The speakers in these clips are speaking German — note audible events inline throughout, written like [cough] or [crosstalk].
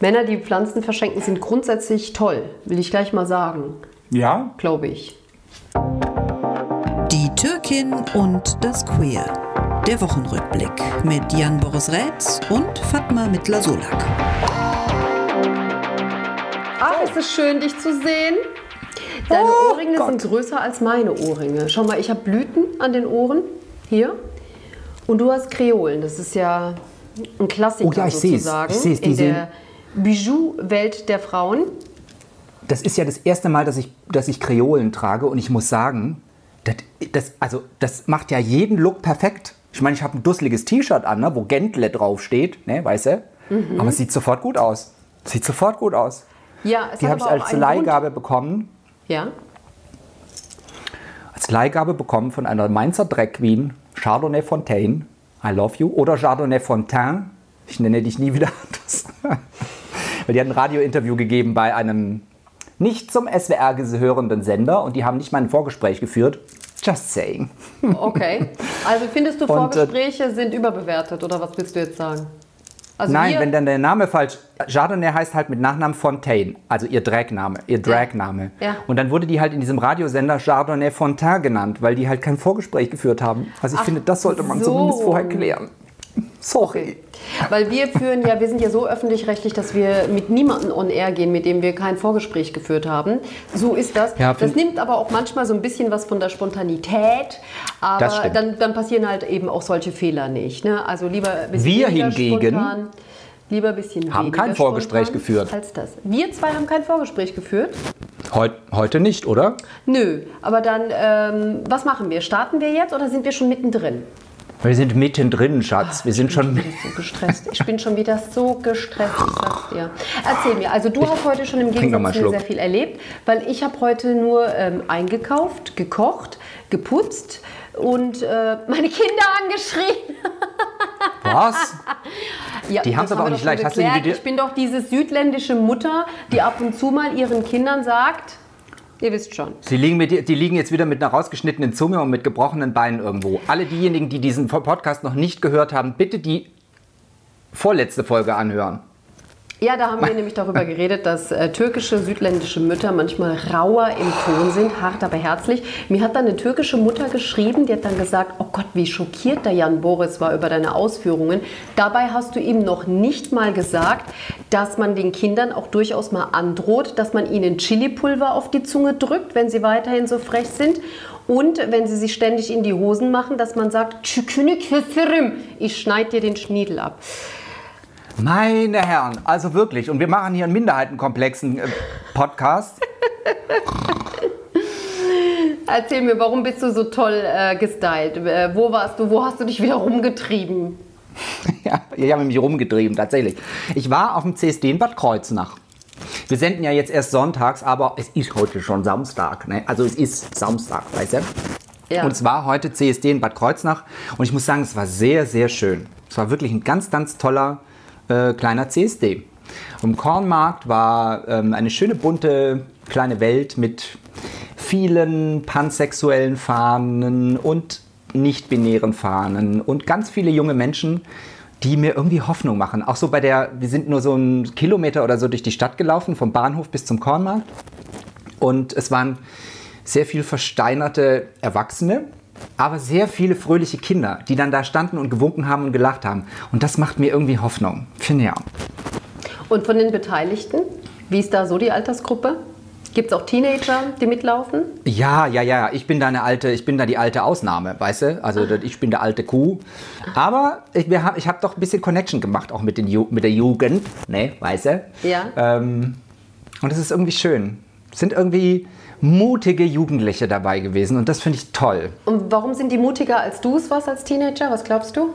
Männer, die Pflanzen verschenken, sind grundsätzlich toll, will ich gleich mal sagen, Ja? glaube ich. Die Türkin und das Queer. Der Wochenrückblick mit Jan Boris Rätz und Fatma Mittler-Solak. Ach, ist es schön, dich zu sehen. Deine Oh Ohrringe sind größer als meine Ohrringe. Schau mal, ich habe Blüten an den Ohren. Hier. Und du hast Kreolen. Das ist ja ein Klassiker Oh ja, ich seh's. sozusagen. Ich seh's, die in der Bijou-Welt der Frauen. Das ist ja das erste Mal, dass ich, dass ich Kreolen trage und ich muss sagen, das, das, also, das macht ja jeden Look perfekt. Ich meine, ich habe ein dusseliges T-Shirt an, ne, wo Gentle draufsteht, ne, weißt du? Mhm. Aber es sieht sofort gut aus. Sieht sofort gut aus. Ja, es Die habe ich als Leihgabe bekommen. Grund. Ja. Als Leihgabe bekommen von einer Mainzer Drag Queen, Chardonnay Fontaine, I love you, oder Chardonnay Fontaine, ich nenne dich nie wieder [laughs] anders. Weil die hat ein Radiointerview gegeben bei einem nicht zum SWR gehörenden Sender und die haben nicht mal ein Vorgespräch geführt. Just saying. [laughs] Okay. Also findest du Und, äh, Vorgespräche sind überbewertet oder was willst du jetzt sagen? Also Nein, wenn dann der Name falsch. Chardonnay heißt halt mit Nachnamen Fontaine, also ihr Dragname, ihr Dragname. Ja. Und dann wurde die halt in diesem Radiosender Chardonnay Fontaine genannt, weil die halt kein Vorgespräch geführt haben. Also ich Ach, finde, das sollte man so. zumindest vorher klären. Sorry. Weil wir führen ja, wir sind ja so öffentlich-rechtlich, dass wir mit niemandem on air gehen, mit dem wir kein Vorgespräch geführt haben. So ist das. Ja, das nimmt aber auch manchmal so ein bisschen was von der Spontanität. Aber dann, dann passieren halt eben auch solche Fehler nicht. Ne? Also lieber ein bisschen Wir hingegen spontan, lieber ein bisschen haben kein Vorgespräch geführt. Als das. Wir zwei haben kein Vorgespräch geführt. Heut, heute nicht, oder? Nö, aber dann, ähm, was machen wir? Starten wir jetzt oder sind wir schon mittendrin? Wir sind mittendrin, Schatz. Wir sind schon. Ich bin so gestresst. Ich bin schon wieder so gestresst, ich sag's dir. Erzähl mir, also du hast heute schon im Gegensatz zu mir sehr viel erlebt, weil ich habe heute nur ähm, eingekauft, gekocht, geputzt und äh, meine Kinder angeschrien. Was? [laughs] Ja, Die haben's das aber haben auch nicht leicht. Hast du die ich bin doch diese südländische Mutter, die ab und zu mal ihren Kindern sagt, ihr wisst schon. Sie liegen, mit, die liegen jetzt wieder mit einer rausgeschnittenen Zunge und mit gebrochenen Beinen irgendwo. Alle diejenigen, die diesen Podcast noch nicht gehört haben, bitte die vorletzte Folge anhören. Ja, da haben wir nämlich darüber geredet, dass äh, türkische, südländische Mütter manchmal rauer im Ton sind, hart aber herzlich. Mir hat dann eine türkische Mutter geschrieben, die hat dann gesagt, oh Gott, wie schockiert der Jan Boris war über deine Ausführungen. Dabei hast du ihm noch nicht mal gesagt, dass man den Kindern auch durchaus mal androht, dass man ihnen Chilipulver auf die Zunge drückt, wenn sie weiterhin so frech sind. Und wenn sie sich ständig in die Hosen machen, dass man sagt, ich schneide dir den Schniedel ab. Meine Herren, also wirklich. Und wir machen hier einen minderheitenkomplexen äh, Podcast. [laughs] Erzähl mir, warum bist du so toll äh, gestylt? Äh, wo warst du? Wo hast du dich wieder rumgetrieben? [laughs] Ja, ich habe mich rumgetrieben, tatsächlich. Ich war auf dem CSD in Bad Kreuznach. Wir senden ja jetzt erst sonntags, aber es ist heute schon Samstag. Ne? Also es ist Samstag, weißt du? Ja. Und es war heute CSD in Bad Kreuznach und ich muss sagen, es war sehr, sehr schön. Es war wirklich ein ganz, ganz toller äh, kleiner CSD. Im Kornmarkt war ähm, eine schöne bunte kleine Welt mit vielen pansexuellen Fahnen und nicht-binären Fahnen und ganz viele junge Menschen, die mir irgendwie Hoffnung machen. Auch so bei der, wir sind nur so einen Kilometer oder so durch die Stadt gelaufen, vom Bahnhof bis zum Kornmarkt. Und es waren sehr viel versteinerte Erwachsene, aber sehr viele fröhliche Kinder, die dann da standen und gewunken haben und gelacht haben. Und das macht mir irgendwie Hoffnung. Finde ja. Und von den Beteiligten, wie ist da so die Altersgruppe? Gibt es auch Teenager, die mitlaufen? Ja, ja, ja. Ich bin da eine alte, ich bin da die alte Ausnahme, weißt du? Also ich bin der alte Kuh. Aber ich, hab- ich habe doch ein bisschen Connection gemacht, auch mit, den Ju mit der Jugend, ne, weißt du? Ja. Ähm, und es ist irgendwie schön. Es sind irgendwie mutige Jugendliche dabei gewesen und das finde ich toll. Und warum sind die mutiger als du es warst als Teenager? Was glaubst du?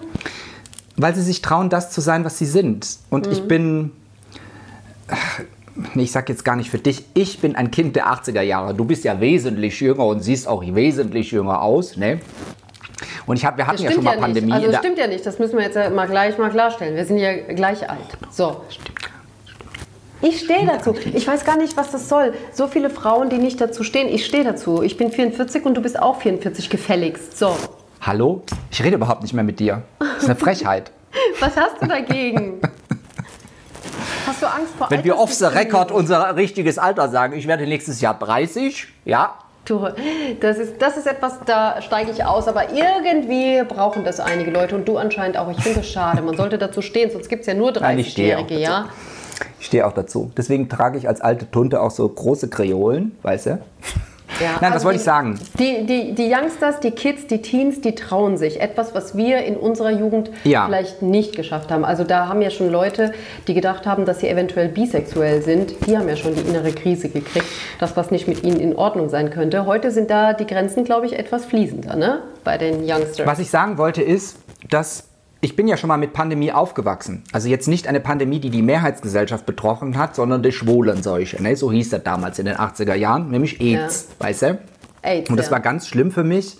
Weil sie sich trauen, das zu sein, was sie sind. Und ich bin. ich sag jetzt gar nicht für dich. Ich bin ein Kind der 80er Jahre. Du bist ja wesentlich jünger und siehst auch wesentlich jünger aus, ne? Und ich hab, wir hatten ja stimmt schon ja, mal Pandemie. nicht. Also das stimmt ja nicht. Das müssen wir jetzt ja mal gleich mal klarstellen. Wir sind ja gleich alt. So. Ich stehe dazu. Ich weiß gar nicht, was das soll. So viele Frauen, die nicht dazu stehen. Ich stehe dazu. Ich bin 44 und du bist auch 44 gefälligst. So. Hallo? Ich rede überhaupt nicht mehr mit dir. Das ist eine Frechheit. [laughs] Was hast du dagegen? [laughs] Hast du Angst vor Wenn wir off the record unser richtiges Alter sagen, ich werde nächstes Jahr 30, ja, Du, das ist, das ist etwas, da steige ich aus, aber irgendwie brauchen das einige Leute und du anscheinend auch. Ich finde das schade. Man sollte dazu stehen, sonst gibt es ja nur Nein, ich stehe auch 30-Jährige, ja? Ich stehe auch dazu. Deswegen trage ich als alte Tunte auch so große Kreolen, weißt du? ja. [laughs] Nein, was also wollte die- ich sagen? Die, die, die Youngsters, die Kids, die Teens, die trauen sich. Etwas, was wir in unserer Jugend Ja. vielleicht nicht geschafft haben. Also da haben ja schon Leute, die gedacht haben, dass sie eventuell bisexuell sind, die haben ja schon die innere Krise gekriegt, dass was nicht mit ihnen in Ordnung sein könnte. Heute sind da die Grenzen, glaube ich, etwas fließender, ne? Bei den Youngsters. Was ich sagen wollte ist, dass ich bin ja schon mal mit Pandemie aufgewachsen. Also jetzt nicht eine Pandemie, die die Mehrheitsgesellschaft betroffen hat, sondern die Schwulenseuche. Ne? So hieß das damals in den 80er Jahren, nämlich AIDS, weißt du? AIDS, Und das ja. war ganz schlimm für mich.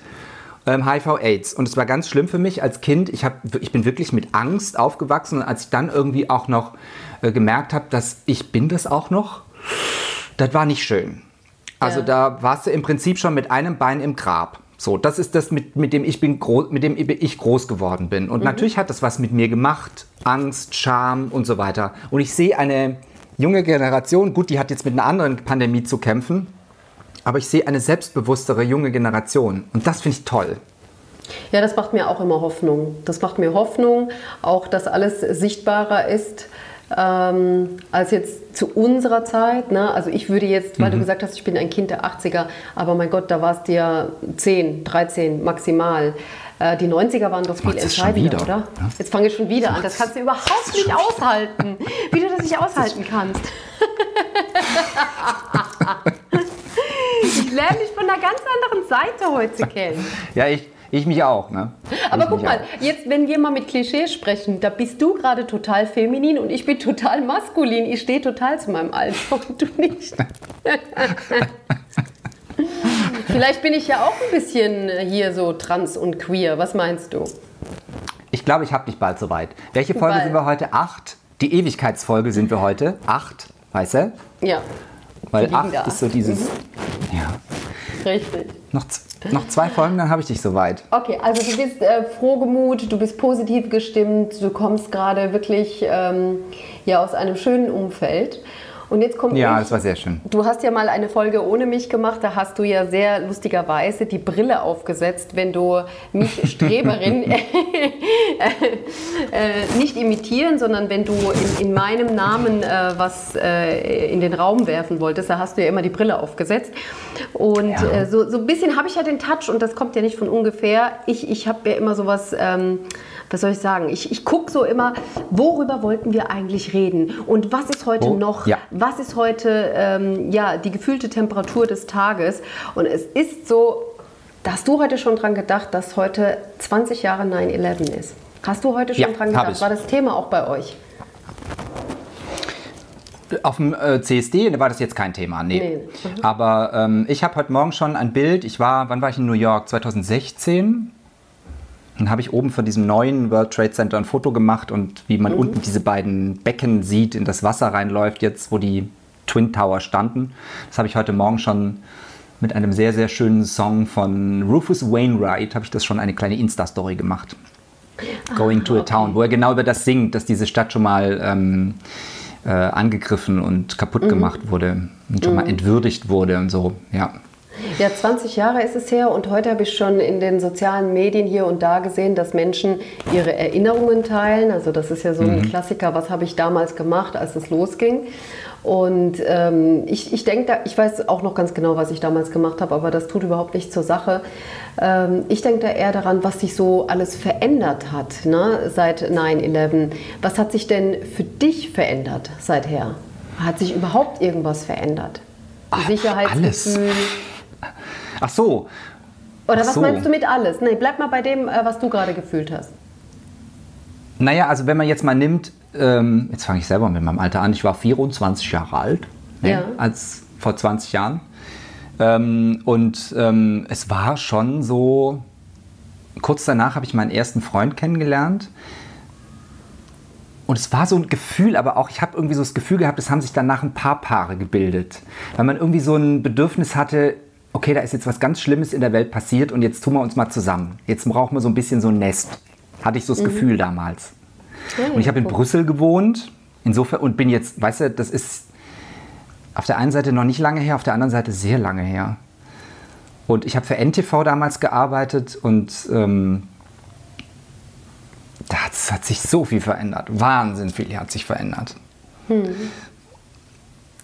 Ähm, HIV-AIDS. Und es war ganz schlimm für mich als Kind. Ich, hab, ich bin wirklich mit Angst aufgewachsen. Und als ich dann irgendwie auch noch äh, gemerkt habe, dass ich bin das auch noch, das war nicht schön. Also Ja. da warst du im Prinzip schon mit einem Bein im Grab. So, das ist das, mit, mit, dem ich bin groß, mit dem ich groß geworden bin. Und natürlich hat das was mit mir gemacht. Angst, Scham und so weiter. Und ich sehe eine junge Generation, gut, die hat jetzt mit einer anderen Pandemie zu kämpfen, aber ich sehe eine selbstbewusstere junge Generation. Und das finde ich toll. Ja, das macht mir auch immer Hoffnung. Das macht mir Hoffnung, auch dass alles sichtbarer ist ähm, als jetzt zu unserer Zeit. Ne? Also ich würde jetzt, Mhm. weil du gesagt hast, ich bin ein Kind der 80er, aber mein Gott, da warst du ja 10, 13 maximal. Äh, Die 90er waren doch viel entscheidender, oder? ja? Jetzt fange ich schon wieder an. Das kannst du überhaupt nicht aushalten. Wie du das nicht [laughs] aushalten kannst. [laughs] Ich lerne dich von einer ganz anderen Seite heute kennen. Ja, ich, ich mich auch. Ne? Aber ich guck mal, auch. jetzt, wenn wir mal mit Klischees sprechen, da bist du gerade total feminin und ich bin total maskulin. Ich stehe total zu meinem Alter [laughs] und du nicht. [laughs] Vielleicht bin ich ja auch ein bisschen hier so trans und queer. Was meinst du? Ich glaube, ich habe dich bald soweit. Welche Folge Bald. sind wir heute? Acht. Die Ewigkeitsfolge sind wir heute. Acht, weißt du? Ja, Weil acht ist so dieses. Mhm. Ja. richtig. Noch, z- noch zwei Folgen, dann habe ich dich soweit. Okay, also du bist äh, frohgemut, du bist positiv gestimmt, du kommst gerade wirklich ähm, ja, aus einem schönen Umfeld. Und jetzt kommt Ja, das war sehr schön. Du hast ja mal eine Folge ohne mich gemacht, da hast du ja sehr lustigerweise die Brille aufgesetzt, wenn du mich [laughs] Streberin äh, äh, nicht imitieren, sondern wenn du in, in meinem Namen äh, was äh, in den Raum werfen wolltest, da hast du ja immer die Brille aufgesetzt. Und Ja. äh, so, so ein bisschen habe ich ja den Touch und das kommt ja nicht von ungefähr. Ich, ich habe ja immer sowas, ähm, was soll ich sagen, ich, ich gucke so immer, worüber wollten wir eigentlich reden und was ist heute Oh, noch, ja. was ist heute ähm, ja, die gefühlte Temperatur des Tages. Und es ist so, hast du heute schon dran gedacht, dass heute 20 Jahre 9-11 ist. Hast du heute schon Ja, dran gedacht? War das Thema auch bei euch? Auf dem äh, CSD war das jetzt kein Thema, nee. Nee. Aber ähm, ich habe heute Morgen schon ein Bild. Ich war, wann war ich in New York? 2016. Dann habe ich oben von diesem neuen World Trade Center ein Foto gemacht und wie man unten diese beiden Becken sieht, in das Wasser reinläuft, jetzt wo die Twin Tower standen. Das habe ich heute Morgen schon mit einem sehr, sehr schönen Song von Rufus Wainwright, habe ich das schon eine kleine Insta-Story gemacht. Going to a Town, wo er genau über das singt, dass diese Stadt schon mal ähm, äh, angegriffen und kaputt gemacht wurde und schon mal entwürdigt wurde und so. Ja. Ja, 20 Jahre ist es her und heute habe ich schon in den sozialen Medien hier und da gesehen, dass Menschen ihre Erinnerungen teilen. Also das ist ja so ein Klassiker, was habe ich damals gemacht, als es losging. Und ähm, ich, ich denke, ich weiß auch noch ganz genau, was ich damals gemacht habe, aber das tut überhaupt nichts zur Sache. Ähm, ich denke da eher daran, was sich so alles verändert hat ne, seit 9-11. Was hat sich denn für dich verändert seither? Hat sich überhaupt irgendwas verändert? Sicherheitsgefühl? Ach so, Oder was so. meinst du mit alles? Nee, bleib mal bei dem, äh, was du gerade gefühlt hast. Naja, also wenn man jetzt mal nimmt, ähm, jetzt fange ich selber mit meinem Alter an, ich war 24 Jahre alt, ne, Ja. als vor 20 Jahren. Ähm, und ähm, es war schon so, kurz danach habe ich meinen ersten Freund kennengelernt. Und es war so ein Gefühl, aber auch, ich habe irgendwie so das Gefühl gehabt, es haben sich danach ein paar Paare gebildet. Weil man irgendwie so ein Bedürfnis hatte, okay, da ist jetzt was ganz Schlimmes in der Welt passiert und jetzt tun wir uns mal zusammen. Jetzt brauchen wir so ein bisschen so ein Nest. Hatte ich so das Gefühl damals. Und ich habe in. Brüssel gewohnt insofern, und bin jetzt, weißt du, das ist auf der einen Seite noch nicht lange her, auf der anderen Seite sehr lange her. Und ich habe für NTV damals gearbeitet und ähm, das hat sich so viel verändert. Wahnsinn viel hat sich verändert. Hm.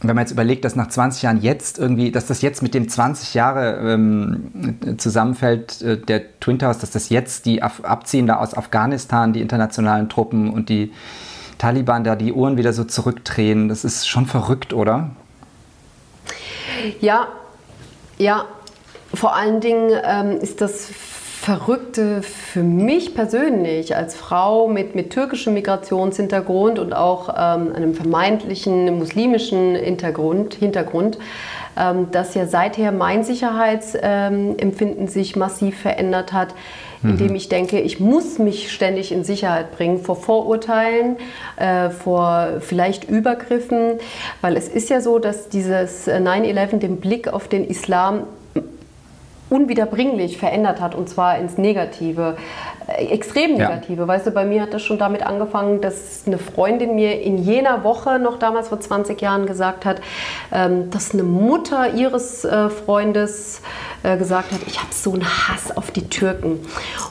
Wenn man jetzt überlegt, dass nach 20 Jahren jetzt irgendwie, dass das jetzt mit dem 20 Jahre ähm, zusammenfällt, äh, der Twin Towers, dass das jetzt die Af abziehen da aus Afghanistan, die internationalen Truppen und die Taliban da die Uhren wieder so zurückdrehen, das ist schon verrückt, oder? Ja, ja. Vor allen Dingen ähm, ist das Verrückte für mich persönlich als Frau mit, mit türkischem Migrationshintergrund und auch ähm, einem vermeintlichen muslimischen Hintergrund, Hintergrund ähm, dass ja seither mein Sicherheitsempfinden sich massiv verändert hat, indem mhm. ich denke, ich muss mich ständig in Sicherheit bringen vor Vorurteilen, äh, vor vielleicht Übergriffen, weil es ist ja so, dass dieses 9-11 den Blick auf den Islam unwiederbringlich verändert hat und zwar ins Negative, extrem Negative. Ja. Weißt du, bei mir hat das schon damit angefangen, dass eine Freundin mir in jener Woche, noch damals vor 20 Jahren, gesagt hat, ähm, dass eine Mutter ihres äh, Freundes äh, gesagt hat, ich habe so einen Hass auf die Türken.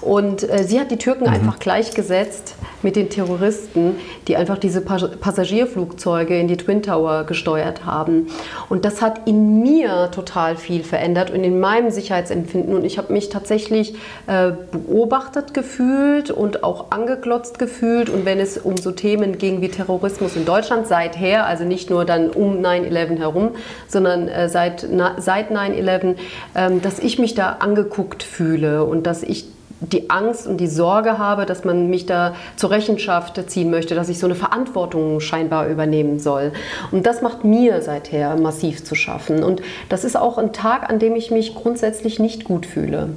Und äh, sie hat die Türken mhm. einfach gleichgesetzt mit den Terroristen, die einfach diese Passagierflugzeuge in die Twin Tower gesteuert haben. Und das hat in mir total viel verändert und in meinem Sicherheitsempfinden. Und ich habe mich tatsächlich äh, beobachtet gefühlt und auch angeklotzt gefühlt. Und wenn es um so Themen ging wie Terrorismus in Deutschland seither, also nicht nur dann um 9-11 herum, sondern äh, seit, seit 9-11, ähm, dass ich mich da angeguckt fühle und dass ich die Angst und die Sorge habe, dass man mich da zur Rechenschaft ziehen möchte, dass ich so eine Verantwortung scheinbar übernehmen soll. Und das macht mir seither massiv zu schaffen. Und das ist auch ein Tag, an dem ich mich grundsätzlich nicht gut fühle.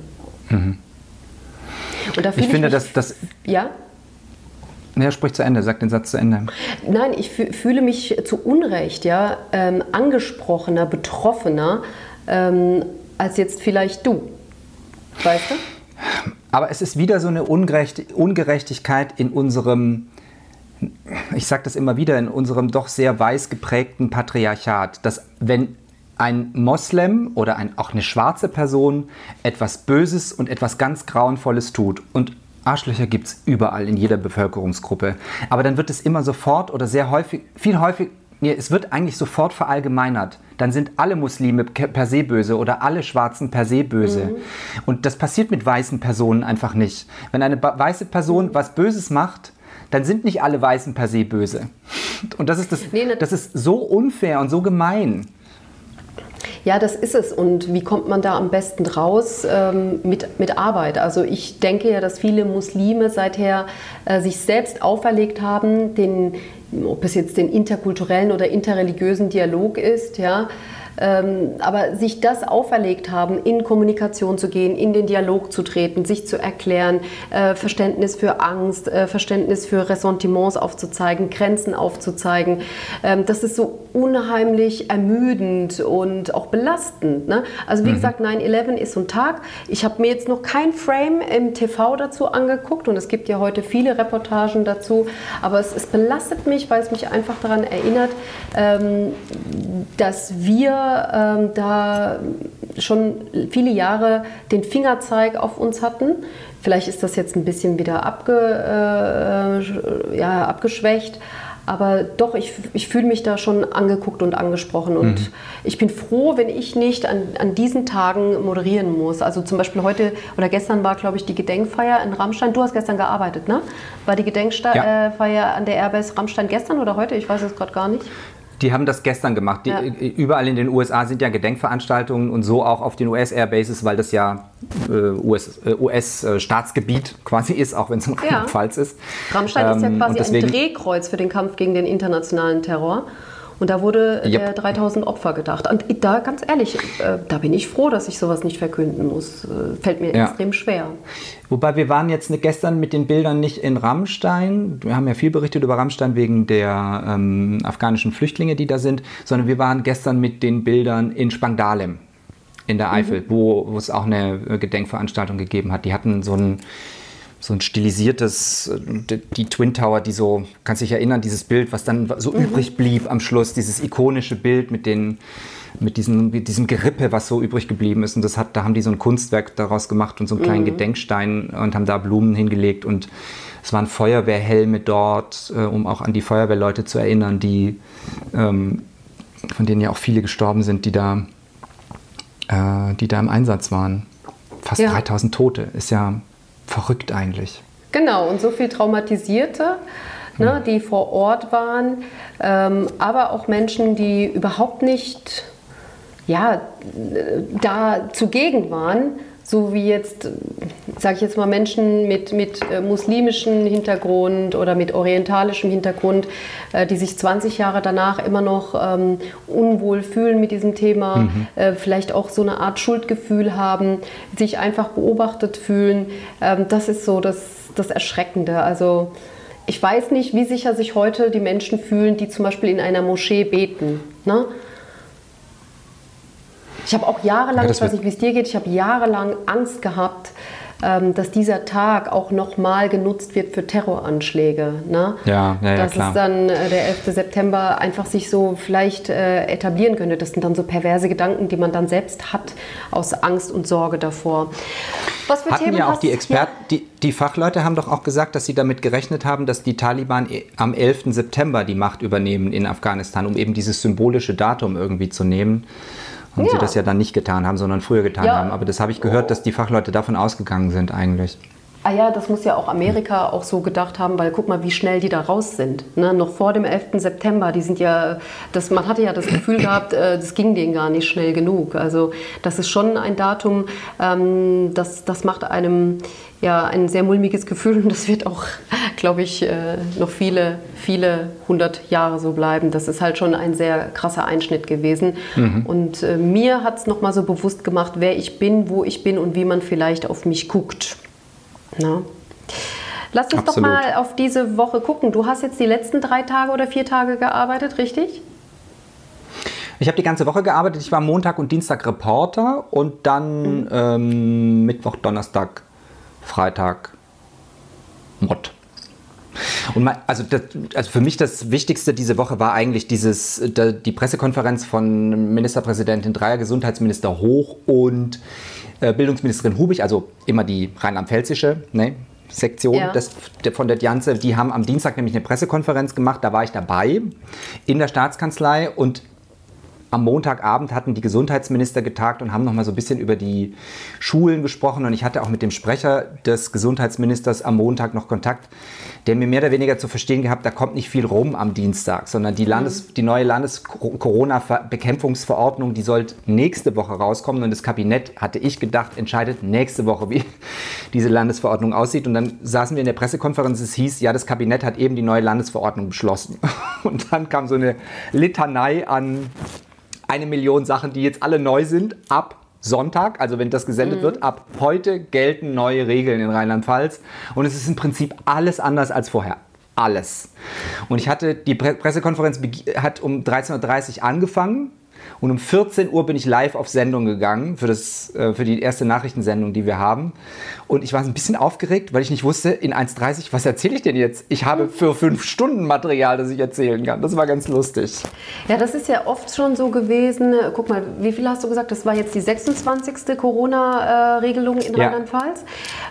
Mhm. Und da ich, ich finde, dass das. Ja? Ja, sprich zu Ende, sag den Satz zu Ende. Nein, ich fühle mich zu Unrecht ja, ähm, angesprochener, betroffener ähm, als jetzt vielleicht du. Weißt du? Aber es ist wieder so eine Ungerechtigkeit in unserem, ich sage das immer wieder, in unserem doch sehr weiß geprägten Patriarchat, dass wenn ein Moslem oder ein, auch eine schwarze Person etwas Böses und etwas ganz Grauenvolles tut und Arschlöcher gibt es überall in jeder Bevölkerungsgruppe. Aber dann wird es immer sofort oder sehr häufig, viel häufig, nee, es wird eigentlich sofort verallgemeinert dann sind alle Muslime per se böse oder alle Schwarzen per se böse. Mhm. Und das passiert mit weißen Personen einfach nicht. Wenn eine weiße Person mhm. was Böses macht, dann sind nicht alle Weißen per se böse. [laughs] Und das ist, das, nee, das ist so unfair und so gemein. Ja, das ist es. Und wie kommt man da am besten raus? Ähm, mit, mit Arbeit. Also ich denke ja, dass viele Muslime seither äh, sich selbst auferlegt haben, den ob es jetzt den interkulturellen oder interreligiösen Dialog ist, ja, aber sich das auferlegt haben, in Kommunikation zu gehen, in den Dialog zu treten, sich zu erklären, äh, Verständnis für Angst, äh, Verständnis für Ressentiments aufzuzeigen, Grenzen aufzuzeigen, ähm, das ist so unheimlich ermüdend und auch belastend. Ne? Also wie mhm. gesagt, 9-11 ist so ein Tag. Ich habe mir jetzt noch kein Frame im TV dazu angeguckt und es gibt ja heute viele Reportagen dazu, aber es, es belastet mich, weil es mich einfach daran erinnert, ähm, dass wir ähm, da schon viele Jahre den Fingerzeig auf uns hatten. Vielleicht ist das jetzt ein bisschen wieder abge, äh, ja, abgeschwächt. Aber doch, ich, ich fühle mich da schon angeguckt und angesprochen. Und mhm. ich bin froh, wenn ich nicht an, an diesen Tagen moderieren muss. Also zum Beispiel heute oder gestern war, glaube ich, die Gedenkfeier in Rammstein. Du hast gestern gearbeitet, ne? War die Gedenkfeier ja. Äh, an der Airbase Rammstein gestern oder heute? Ich weiß es gerade gar nicht. Die haben das gestern gemacht. Die, ja. Äh, überall in den USA sind ja Gedenkveranstaltungen und so auch auf den US-Airbases, weil das ja äh, US-Staatsgebiet äh, US, [laughs] quasi ist, auch wenn es in Rheinland-Pfalz ja. ist. Rammstein ähm, ist ja ähm, quasi deswegen, ein Drehkreuz für den Kampf gegen den internationalen Terror. Und da wurde yep. der 3000 Opfer gedacht. Und da, ganz ehrlich, äh, da bin ich froh, dass ich sowas nicht verkünden muss. Äh, fällt mir ja. extrem schwer. Wobei wir waren jetzt gestern mit den Bildern nicht in Rammstein. Wir haben ja viel berichtet über Rammstein wegen der ähm, afghanischen Flüchtlinge, die da sind, sondern wir waren gestern mit den Bildern in Spangdalem in der Eifel, mhm. wo, es auch eine äh, Gedenkveranstaltung gegeben hat. Die hatten so ein so ein stilisiertes, äh, die Twin Tower, die so, kannst dich erinnern, dieses Bild, was dann so mhm. übrig blieb am Schluss, dieses ikonische Bild mit den mit diesem, mit diesem Gerippe, was so übrig geblieben ist. Und das hat, da haben die so ein Kunstwerk daraus gemacht und so einen kleinen mhm. Gedenkstein und haben da Blumen hingelegt. Und es waren Feuerwehrhelme dort, äh, um auch an die Feuerwehrleute zu erinnern, die, ähm, von denen ja auch viele gestorben sind, die da, äh, die da im Einsatz waren. Fast ja. 3000 Tote, ist ja verrückt eigentlich. Genau, und so viel Traumatisierte, ne, hm. die vor Ort waren, ähm, aber auch Menschen, die überhaupt nicht ja, da zugegen waren, so wie jetzt, sage ich jetzt mal, Menschen mit, mit äh, muslimischem Hintergrund oder mit orientalischem Hintergrund, äh, die sich 20 Jahre danach immer noch ähm, unwohl fühlen mit diesem Thema, mhm. äh, vielleicht auch so eine Art Schuldgefühl haben, sich einfach beobachtet fühlen. Ähm, das ist so das, das Erschreckende. Also ich weiß nicht, wie sicher sich heute die Menschen fühlen, die zum Beispiel in einer Moschee beten. Ne? Ich habe auch jahrelang, ja, ich weiß nicht, wie es dir geht, ich habe jahrelang Angst gehabt, ähm, dass dieser Tag auch nochmal genutzt wird für Terroranschläge. Ne? Ja, ja, ja, Dass klar. es dann äh, der 11. September einfach sich so vielleicht äh, etablieren könnte. Das sind dann so perverse Gedanken, die man dann selbst hat aus Angst und Sorge davor. Was für Hatten Themen ja auch die Experten, die, die Fachleute haben doch auch gesagt, dass sie damit gerechnet haben, dass die Taliban äh, am 11. September die Macht übernehmen in Afghanistan, um eben dieses symbolische Datum irgendwie zu nehmen und ja. sie das ja dann nicht getan haben, sondern früher getan ja. haben. Aber das habe ich gehört, dass die Fachleute davon ausgegangen sind eigentlich. Ah ja, das muss ja auch Amerika auch so gedacht haben, weil guck mal, wie schnell die da raus sind. Ne? Noch vor dem 11. September, die sind ja, das, man hatte ja das Gefühl gehabt, äh, das ging denen gar nicht schnell genug. Also das ist schon ein Datum, ähm, das, das macht einem ja ein sehr mulmiges Gefühl und das wird auch, glaube ich, äh, noch viele, viele hundert Jahre so bleiben. Das ist halt schon ein sehr krasser Einschnitt gewesen. Mhm. Und äh, mir hat es nochmal so bewusst gemacht, wer ich bin, wo ich bin und wie man vielleicht auf mich guckt. Na? Lass uns Absolut. doch mal auf diese Woche gucken. Du hast jetzt die letzten drei Tage oder vier Tage gearbeitet, richtig? Ich habe die ganze Woche gearbeitet. Ich war Montag und Dienstag Reporter und dann mhm. ähm, Mittwoch, Donnerstag, Freitag Mod. Und mein, also, das, also für mich das Wichtigste diese Woche war eigentlich dieses, die Pressekonferenz von Ministerpräsidentin Dreier, Gesundheitsminister Hoch und äh, Bildungsministerin Hubig, also immer die rheinland-pfälzische ne, Sektion ja. des, von der Janze, die haben am Dienstag nämlich eine Pressekonferenz gemacht, da war ich dabei in der Staatskanzlei und am Montagabend hatten die Gesundheitsminister getagt und haben noch mal so ein bisschen über die Schulen gesprochen. Und ich hatte auch mit dem Sprecher des Gesundheitsministers am Montag noch Kontakt, der mir mehr oder weniger zu verstehen gehabt, da kommt nicht viel rum am Dienstag, sondern die, Landes-, mhm. die neue Landes-Corona-Bekämpfungsverordnung, die soll nächste Woche rauskommen. Und das Kabinett, hatte ich gedacht, entscheidet nächste Woche, wie diese Landesverordnung aussieht. Und dann saßen wir in der Pressekonferenz, es hieß, ja, das Kabinett hat eben die neue Landesverordnung beschlossen. [laughs] Und dann kam so eine Litanei an eine Million Sachen, die jetzt alle neu sind, ab Sonntag, also wenn das gesendet mhm. wird, ab heute gelten neue Regeln in Rheinland-Pfalz. Und es ist im Prinzip alles anders als vorher. Alles. Und ich hatte, die Pressekonferenz hat um 13.30 Uhr angefangen und um 14 Uhr bin ich live auf Sendung gegangen für, das, äh, für die erste Nachrichtensendung, die wir haben. Und ich war ein bisschen aufgeregt, weil ich nicht wusste, in 1.30 was erzähle ich denn jetzt? Ich habe für fünf Stunden Material, das ich erzählen kann. Das war ganz lustig. Ja, das ist ja oft schon so gewesen. Guck mal, wie viel hast du gesagt? Das war jetzt die 26. Corona-Regelung in ja. Rheinland-Pfalz.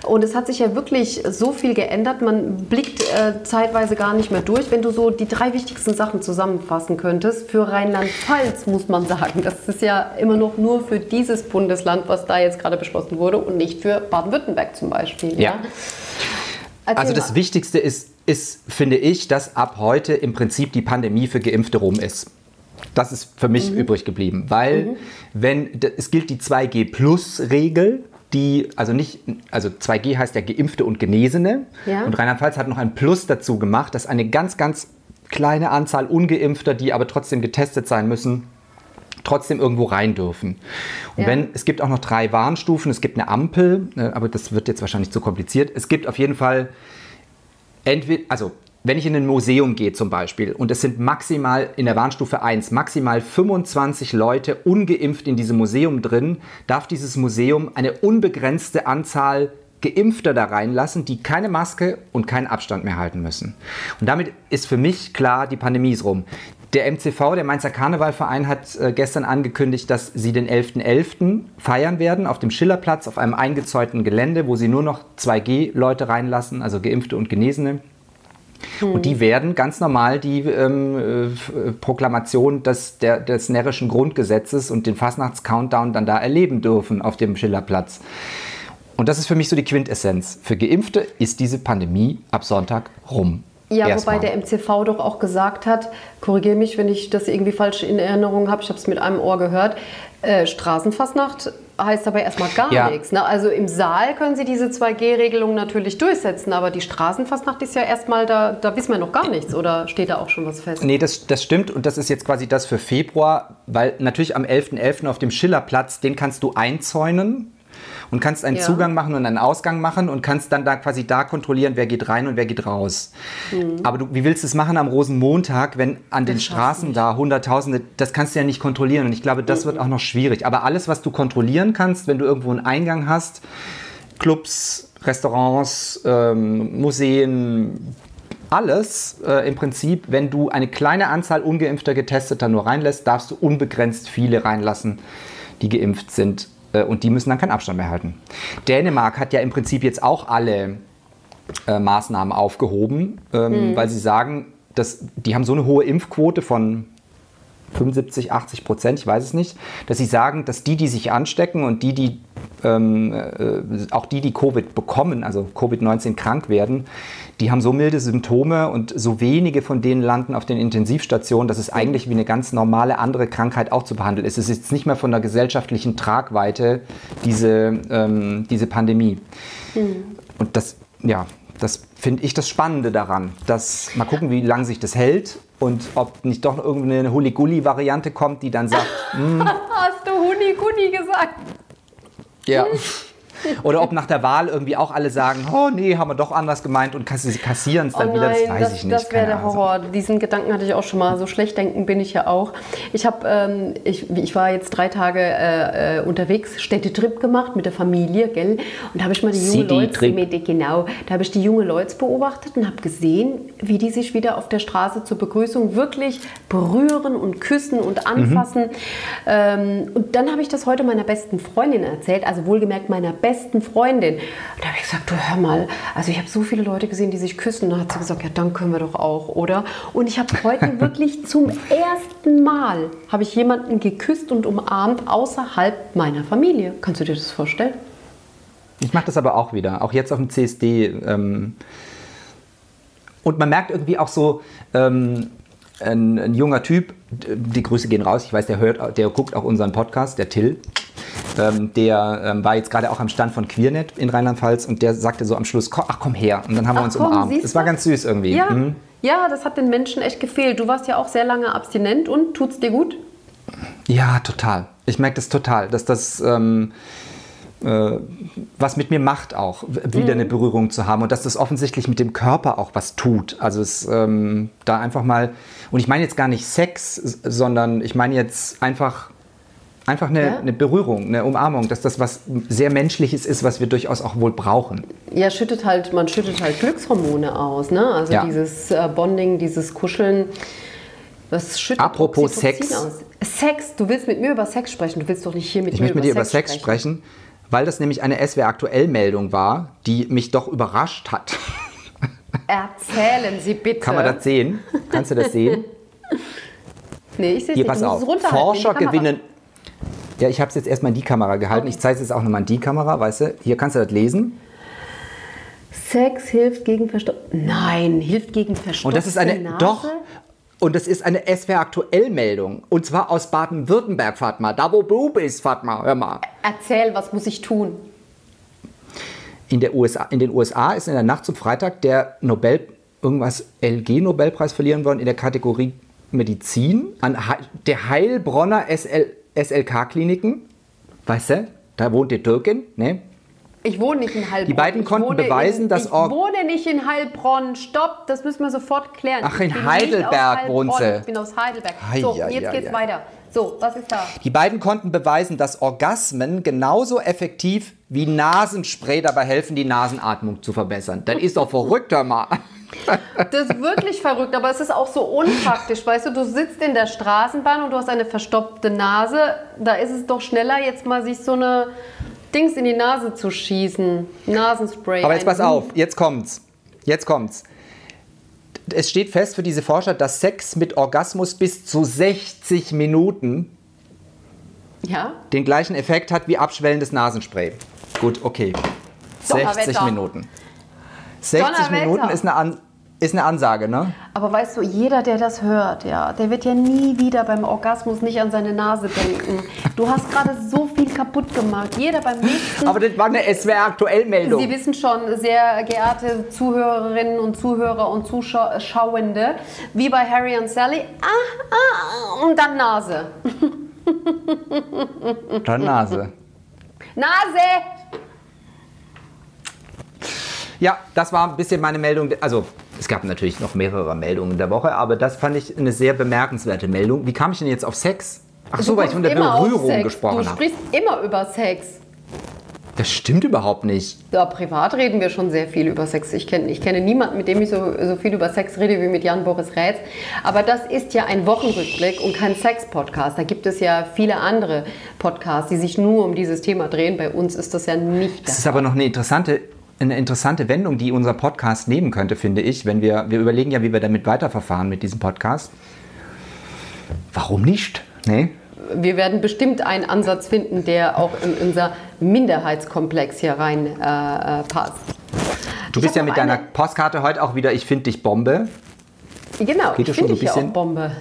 Und es hat sich ja wirklich so viel geändert. Man blickt äh, zeitweise gar nicht mehr durch. Wenn du so die drei wichtigsten Sachen zusammenfassen könntest, für Rheinland-Pfalz muss man sagen, das ist ja immer noch nur für dieses Bundesland, was da jetzt gerade beschlossen wurde und nicht für Baden-Württemberg zum Beispiel. Ja. ja? Also das Wichtigste ist, ist, finde ich, dass ab heute im Prinzip die Pandemie für Geimpfte rum ist. Das ist für mich mhm. übrig geblieben, weil mhm. wenn es gilt die 2G-Plus-Regel, die, also nicht, also 2G heißt ja Geimpfte und Genesene. Ja. Und Rheinland-Pfalz hat noch ein Plus dazu gemacht, dass eine ganz, ganz kleine Anzahl Ungeimpfter, die aber trotzdem getestet sein müssen, trotzdem irgendwo rein dürfen. Und ja. wenn, es gibt auch noch drei Warnstufen, es gibt eine Ampel, äh, aber das wird jetzt wahrscheinlich zu kompliziert. Es gibt auf jeden Fall entweder, also wenn ich in ein Museum gehe zum Beispiel und es sind maximal in der Warnstufe 1 maximal 25 Leute ungeimpft in diesem Museum drin, darf dieses Museum eine unbegrenzte Anzahl Geimpfte da reinlassen, die keine Maske und keinen Abstand mehr halten müssen. Und damit ist für mich klar, die Pandemie ist rum. Der MCV, der Mainzer Karnevalverein, hat äh, gestern angekündigt, dass sie den 11.11. .11. feiern werden auf dem Schillerplatz auf einem eingezäunten Gelände, wo sie nur noch 2G-Leute reinlassen, also Geimpfte und Genesene. Und die werden ganz normal die ähm, äh, Proklamation des, der, des närrischen Grundgesetzes und den Fastnachts-Countdown dann da erleben dürfen auf dem Schillerplatz. Und das ist für mich so die Quintessenz. Für Geimpfte ist diese Pandemie ab Sonntag rum. Ja, Erstmal. wobei der MCV doch auch gesagt hat, korrigiere mich, wenn ich das irgendwie falsch in Erinnerung habe, ich habe es mit einem Ohr gehört, äh, Straßenfastnacht heißt aber erstmal gar Ja. nichts. Ne? Also im Saal können Sie diese 2G-Regelung natürlich durchsetzen, aber die Straßenfastnacht ist ja erstmal, da, da wissen wir noch gar nichts oder steht da auch schon was fest? Nee, das, das stimmt und das ist jetzt quasi das für Februar, weil natürlich am 11.11. auf dem Schillerplatz, den kannst du einzäunen und kannst einen Ja. Zugang machen und einen Ausgang machen und kannst dann da quasi da kontrollieren, wer geht rein und wer geht raus. Aber du, wie willst du es machen am Rosenmontag, wenn an den Das du Straßen nicht. da Hunderttausende, das kannst du ja nicht kontrollieren und ich glaube, das wird auch noch schwierig. Aber alles, was du kontrollieren kannst, wenn du irgendwo einen Eingang hast, Clubs, Restaurants, ähm, Museen, alles äh, im Prinzip, wenn du eine kleine Anzahl ungeimpfter Getesteter nur reinlässt, darfst du unbegrenzt viele reinlassen, die geimpft sind. Äh, und die müssen dann keinen Abstand mehr halten. Dänemark hat ja im Prinzip jetzt auch alle äh, Maßnahmen aufgehoben, ähm, weil sie sagen, dass, die haben so eine hohe Impfquote von 75, 80 Prozent, ich weiß es nicht, dass sie sagen, dass die, die sich anstecken und die, die ähm, äh, auch die, die Covid bekommen, also Covid-19 krank werden, die haben so milde Symptome und so wenige von denen landen auf den Intensivstationen, dass es eigentlich wie eine ganz normale andere Krankheit auch zu behandeln ist. Es ist jetzt nicht mehr von der gesellschaftlichen Tragweite, diese, ähm, diese Pandemie. Und das, ja, das finde ich das Spannende daran. Dass, mal gucken, wie lange sich das hält und ob nicht doch irgendeine Huli-Gulli-Variante kommt, die dann sagt, [laughs] Hast du Huni-Guni gesagt? ja. [laughs] Oder ob nach der Wahl irgendwie auch alle sagen, oh nee, haben wir doch anders gemeint und kassi- kassieren es dann oh wieder, das nein, weiß das, ich nicht. das wäre der Ahnung. Horror. Diesen Gedanken hatte ich auch schon mal. So schlecht denken bin ich ja auch. Ich, hab, ähm, ich, ich war jetzt drei Tage äh, äh, unterwegs, Städtetrip gemacht mit der Familie, gell? Und da habe ich mal die junge Leute, mit- genau, da habe ich die junge Leute beobachtet und habe gesehen, wie die sich wieder auf der Straße zur Begrüßung wirklich berühren und küssen und anfassen. Ähm, und dann habe ich das heute meiner besten Freundin erzählt, also wohlgemerkt meiner besten Freundin. Und da habe ich gesagt, du hör mal, also ich habe so viele Leute gesehen, die sich küssen. Da hat sie gesagt, ja, dann können wir doch auch, oder? Und ich habe heute [laughs] wirklich zum ersten Mal habe ich jemanden geküsst und umarmt außerhalb meiner Familie. Kannst du dir das vorstellen? Ich mache das aber auch wieder, auch jetzt auf dem CSD. Ähm, und man merkt irgendwie auch so, ähm, ein, ein junger Typ, die Grüße gehen raus, ich weiß, der hört, der guckt auch unseren Podcast, der Till. Ähm, der ähm, war jetzt gerade auch am Stand von Queernet in Rheinland-Pfalz und der sagte so am Schluss, "Komm, ach komm her. Und dann haben wir Ach uns komm, umarmt. Das war ganz süß irgendwie. Ja, Mhm. ja, das hat den Menschen echt gefehlt. Du warst ja auch sehr lange abstinent und tut's dir gut? Ja, total. Ich merke das total, dass das ähm, äh, was mit mir macht auch, w- Mhm. wieder eine Berührung zu haben und dass das offensichtlich mit dem Körper auch was tut. Also es ähm, da einfach mal, und ich meine jetzt gar nicht Sex, sondern ich meine jetzt einfach einfach eine, Ja. eine Berührung, eine Umarmung, dass das was sehr Menschliches ist, was wir durchaus auch wohl brauchen. Ja, schüttet halt, man schüttet halt Glückshormone aus, ne? Also Ja. dieses äh, Bonding, dieses Kuscheln. Was schüttet Apropos Oxytocin Sex. aus? Sex, du willst mit mir über Sex sprechen, du willst doch nicht hier mit Ich mir möchte mit dir über Sex sprechen, weil das nämlich eine SWR-Aktuell-Meldung war, die mich doch überrascht hat. Erzählen Sie bitte. Kann man das sehen? Kannst du das sehen? [laughs] Nee, ich sehe nicht. pass auf. es die Forscher gewinnen. Ja, ich habe es jetzt erstmal in die Kamera gehalten. Ich zeige es jetzt auch nochmal in die Kamera, weißt du? Hier kannst du das lesen. Sex hilft gegen Verstopfung. Nein, hilft gegen Verstopfung. Und das ist eine. Nase? Doch. Und das ist eine SWR-Aktuell-Meldung. Und zwar aus Baden-Württemberg, Fatma. Da, wo du bist, Fatma. Hör mal. Erzähl, was muss ich tun? In, der USA, in den USA ist in der Nacht zum Freitag der Nobel, irgendwas LG-Nobelpreis verlieren worden in der Kategorie Medizin an He der Heilbronner SL, SLK-Kliniken. Weißt du? Da wohnt die Türkin, ne? Ich wohne nicht in Heilbronn. Die beiden konnten wohne beweisen, in, dass Ich Or- wohne nicht in Heilbronn. Stopp, das müssen wir sofort klären. Ach, in Heidelberg wohnt sie. Ich bin aus Heidelberg. Ei, So, jetzt geht's ei. weiter. So, was ist da? Die beiden konnten beweisen, dass Orgasmen genauso effektiv wie Nasenspray dabei helfen, die Nasenatmung zu verbessern. Das ist doch verrückt, hör mal. Das ist wirklich verrückt, aber es ist auch so unpraktisch. Weißt du, du sitzt in der Straßenbahn und du hast eine verstopfte Nase. Da ist es doch schneller, jetzt mal sich so eine Dings in die Nase zu schießen. Nasenspray. Aber jetzt pass auf, jetzt kommt's. Jetzt kommt's. Es steht fest für diese Forscher, dass Sex mit Orgasmus bis zu 60 Minuten Ja? den gleichen Effekt hat wie abschwellendes Nasenspray. Gut, okay. 60 Donnerwetter. Minuten. 60 Donnerwetter. Minuten ist eine, An ist eine Ansage, ne? Aber weißt du, jeder, der das hört, ja, der wird ja nie wieder beim Orgasmus nicht an seine Nase denken. Du hast gerade so viel kaputt gemacht. Jeder beim nächsten. Aber das war eine SWR-Aktuellmeldung. Sie wissen schon, sehr geehrte Zuhörerinnen und Zuhörer und Zuschauende, wie bei Harry und Sally, ah, ah, und dann Nase. [laughs] Dann Nase. Nase! Ja, das war ein bisschen meine Meldung. Also, es gab natürlich noch mehrere Meldungen der Woche, aber das fand ich eine sehr bemerkenswerte Meldung. Wie kam ich denn jetzt auf Sex? Ach so, Du weil ich von der Berührung gesprochen Du habe. sprichst immer über Sex. Das stimmt überhaupt nicht. Ja, privat reden wir schon sehr viel über Sex. Ich kenne, ich kenne niemanden, mit dem ich so, so viel über Sex rede wie mit Jan-Boris Rätz. Aber das ist ja ein Wochenrückblick und kein Sex-Podcast. Da gibt es ja viele andere Podcasts, die sich nur um dieses Thema drehen. Bei uns ist das ja nicht Das das. ist aber noch eine interessante, eine interessante Wendung, die unser Podcast nehmen könnte, finde ich. Wenn wir, wir überlegen ja, wie wir damit weiterverfahren mit diesem Podcast. Warum nicht? Nee? Wir werden bestimmt einen Ansatz finden, der auch in unser Minderheitskomplex hier rein äh, äh, passt. Du bist ja mit deiner eine- Podcast heute auch wieder Ich finde dich Bombe. Genau, Geht ich finde so ich ja auch Bombe.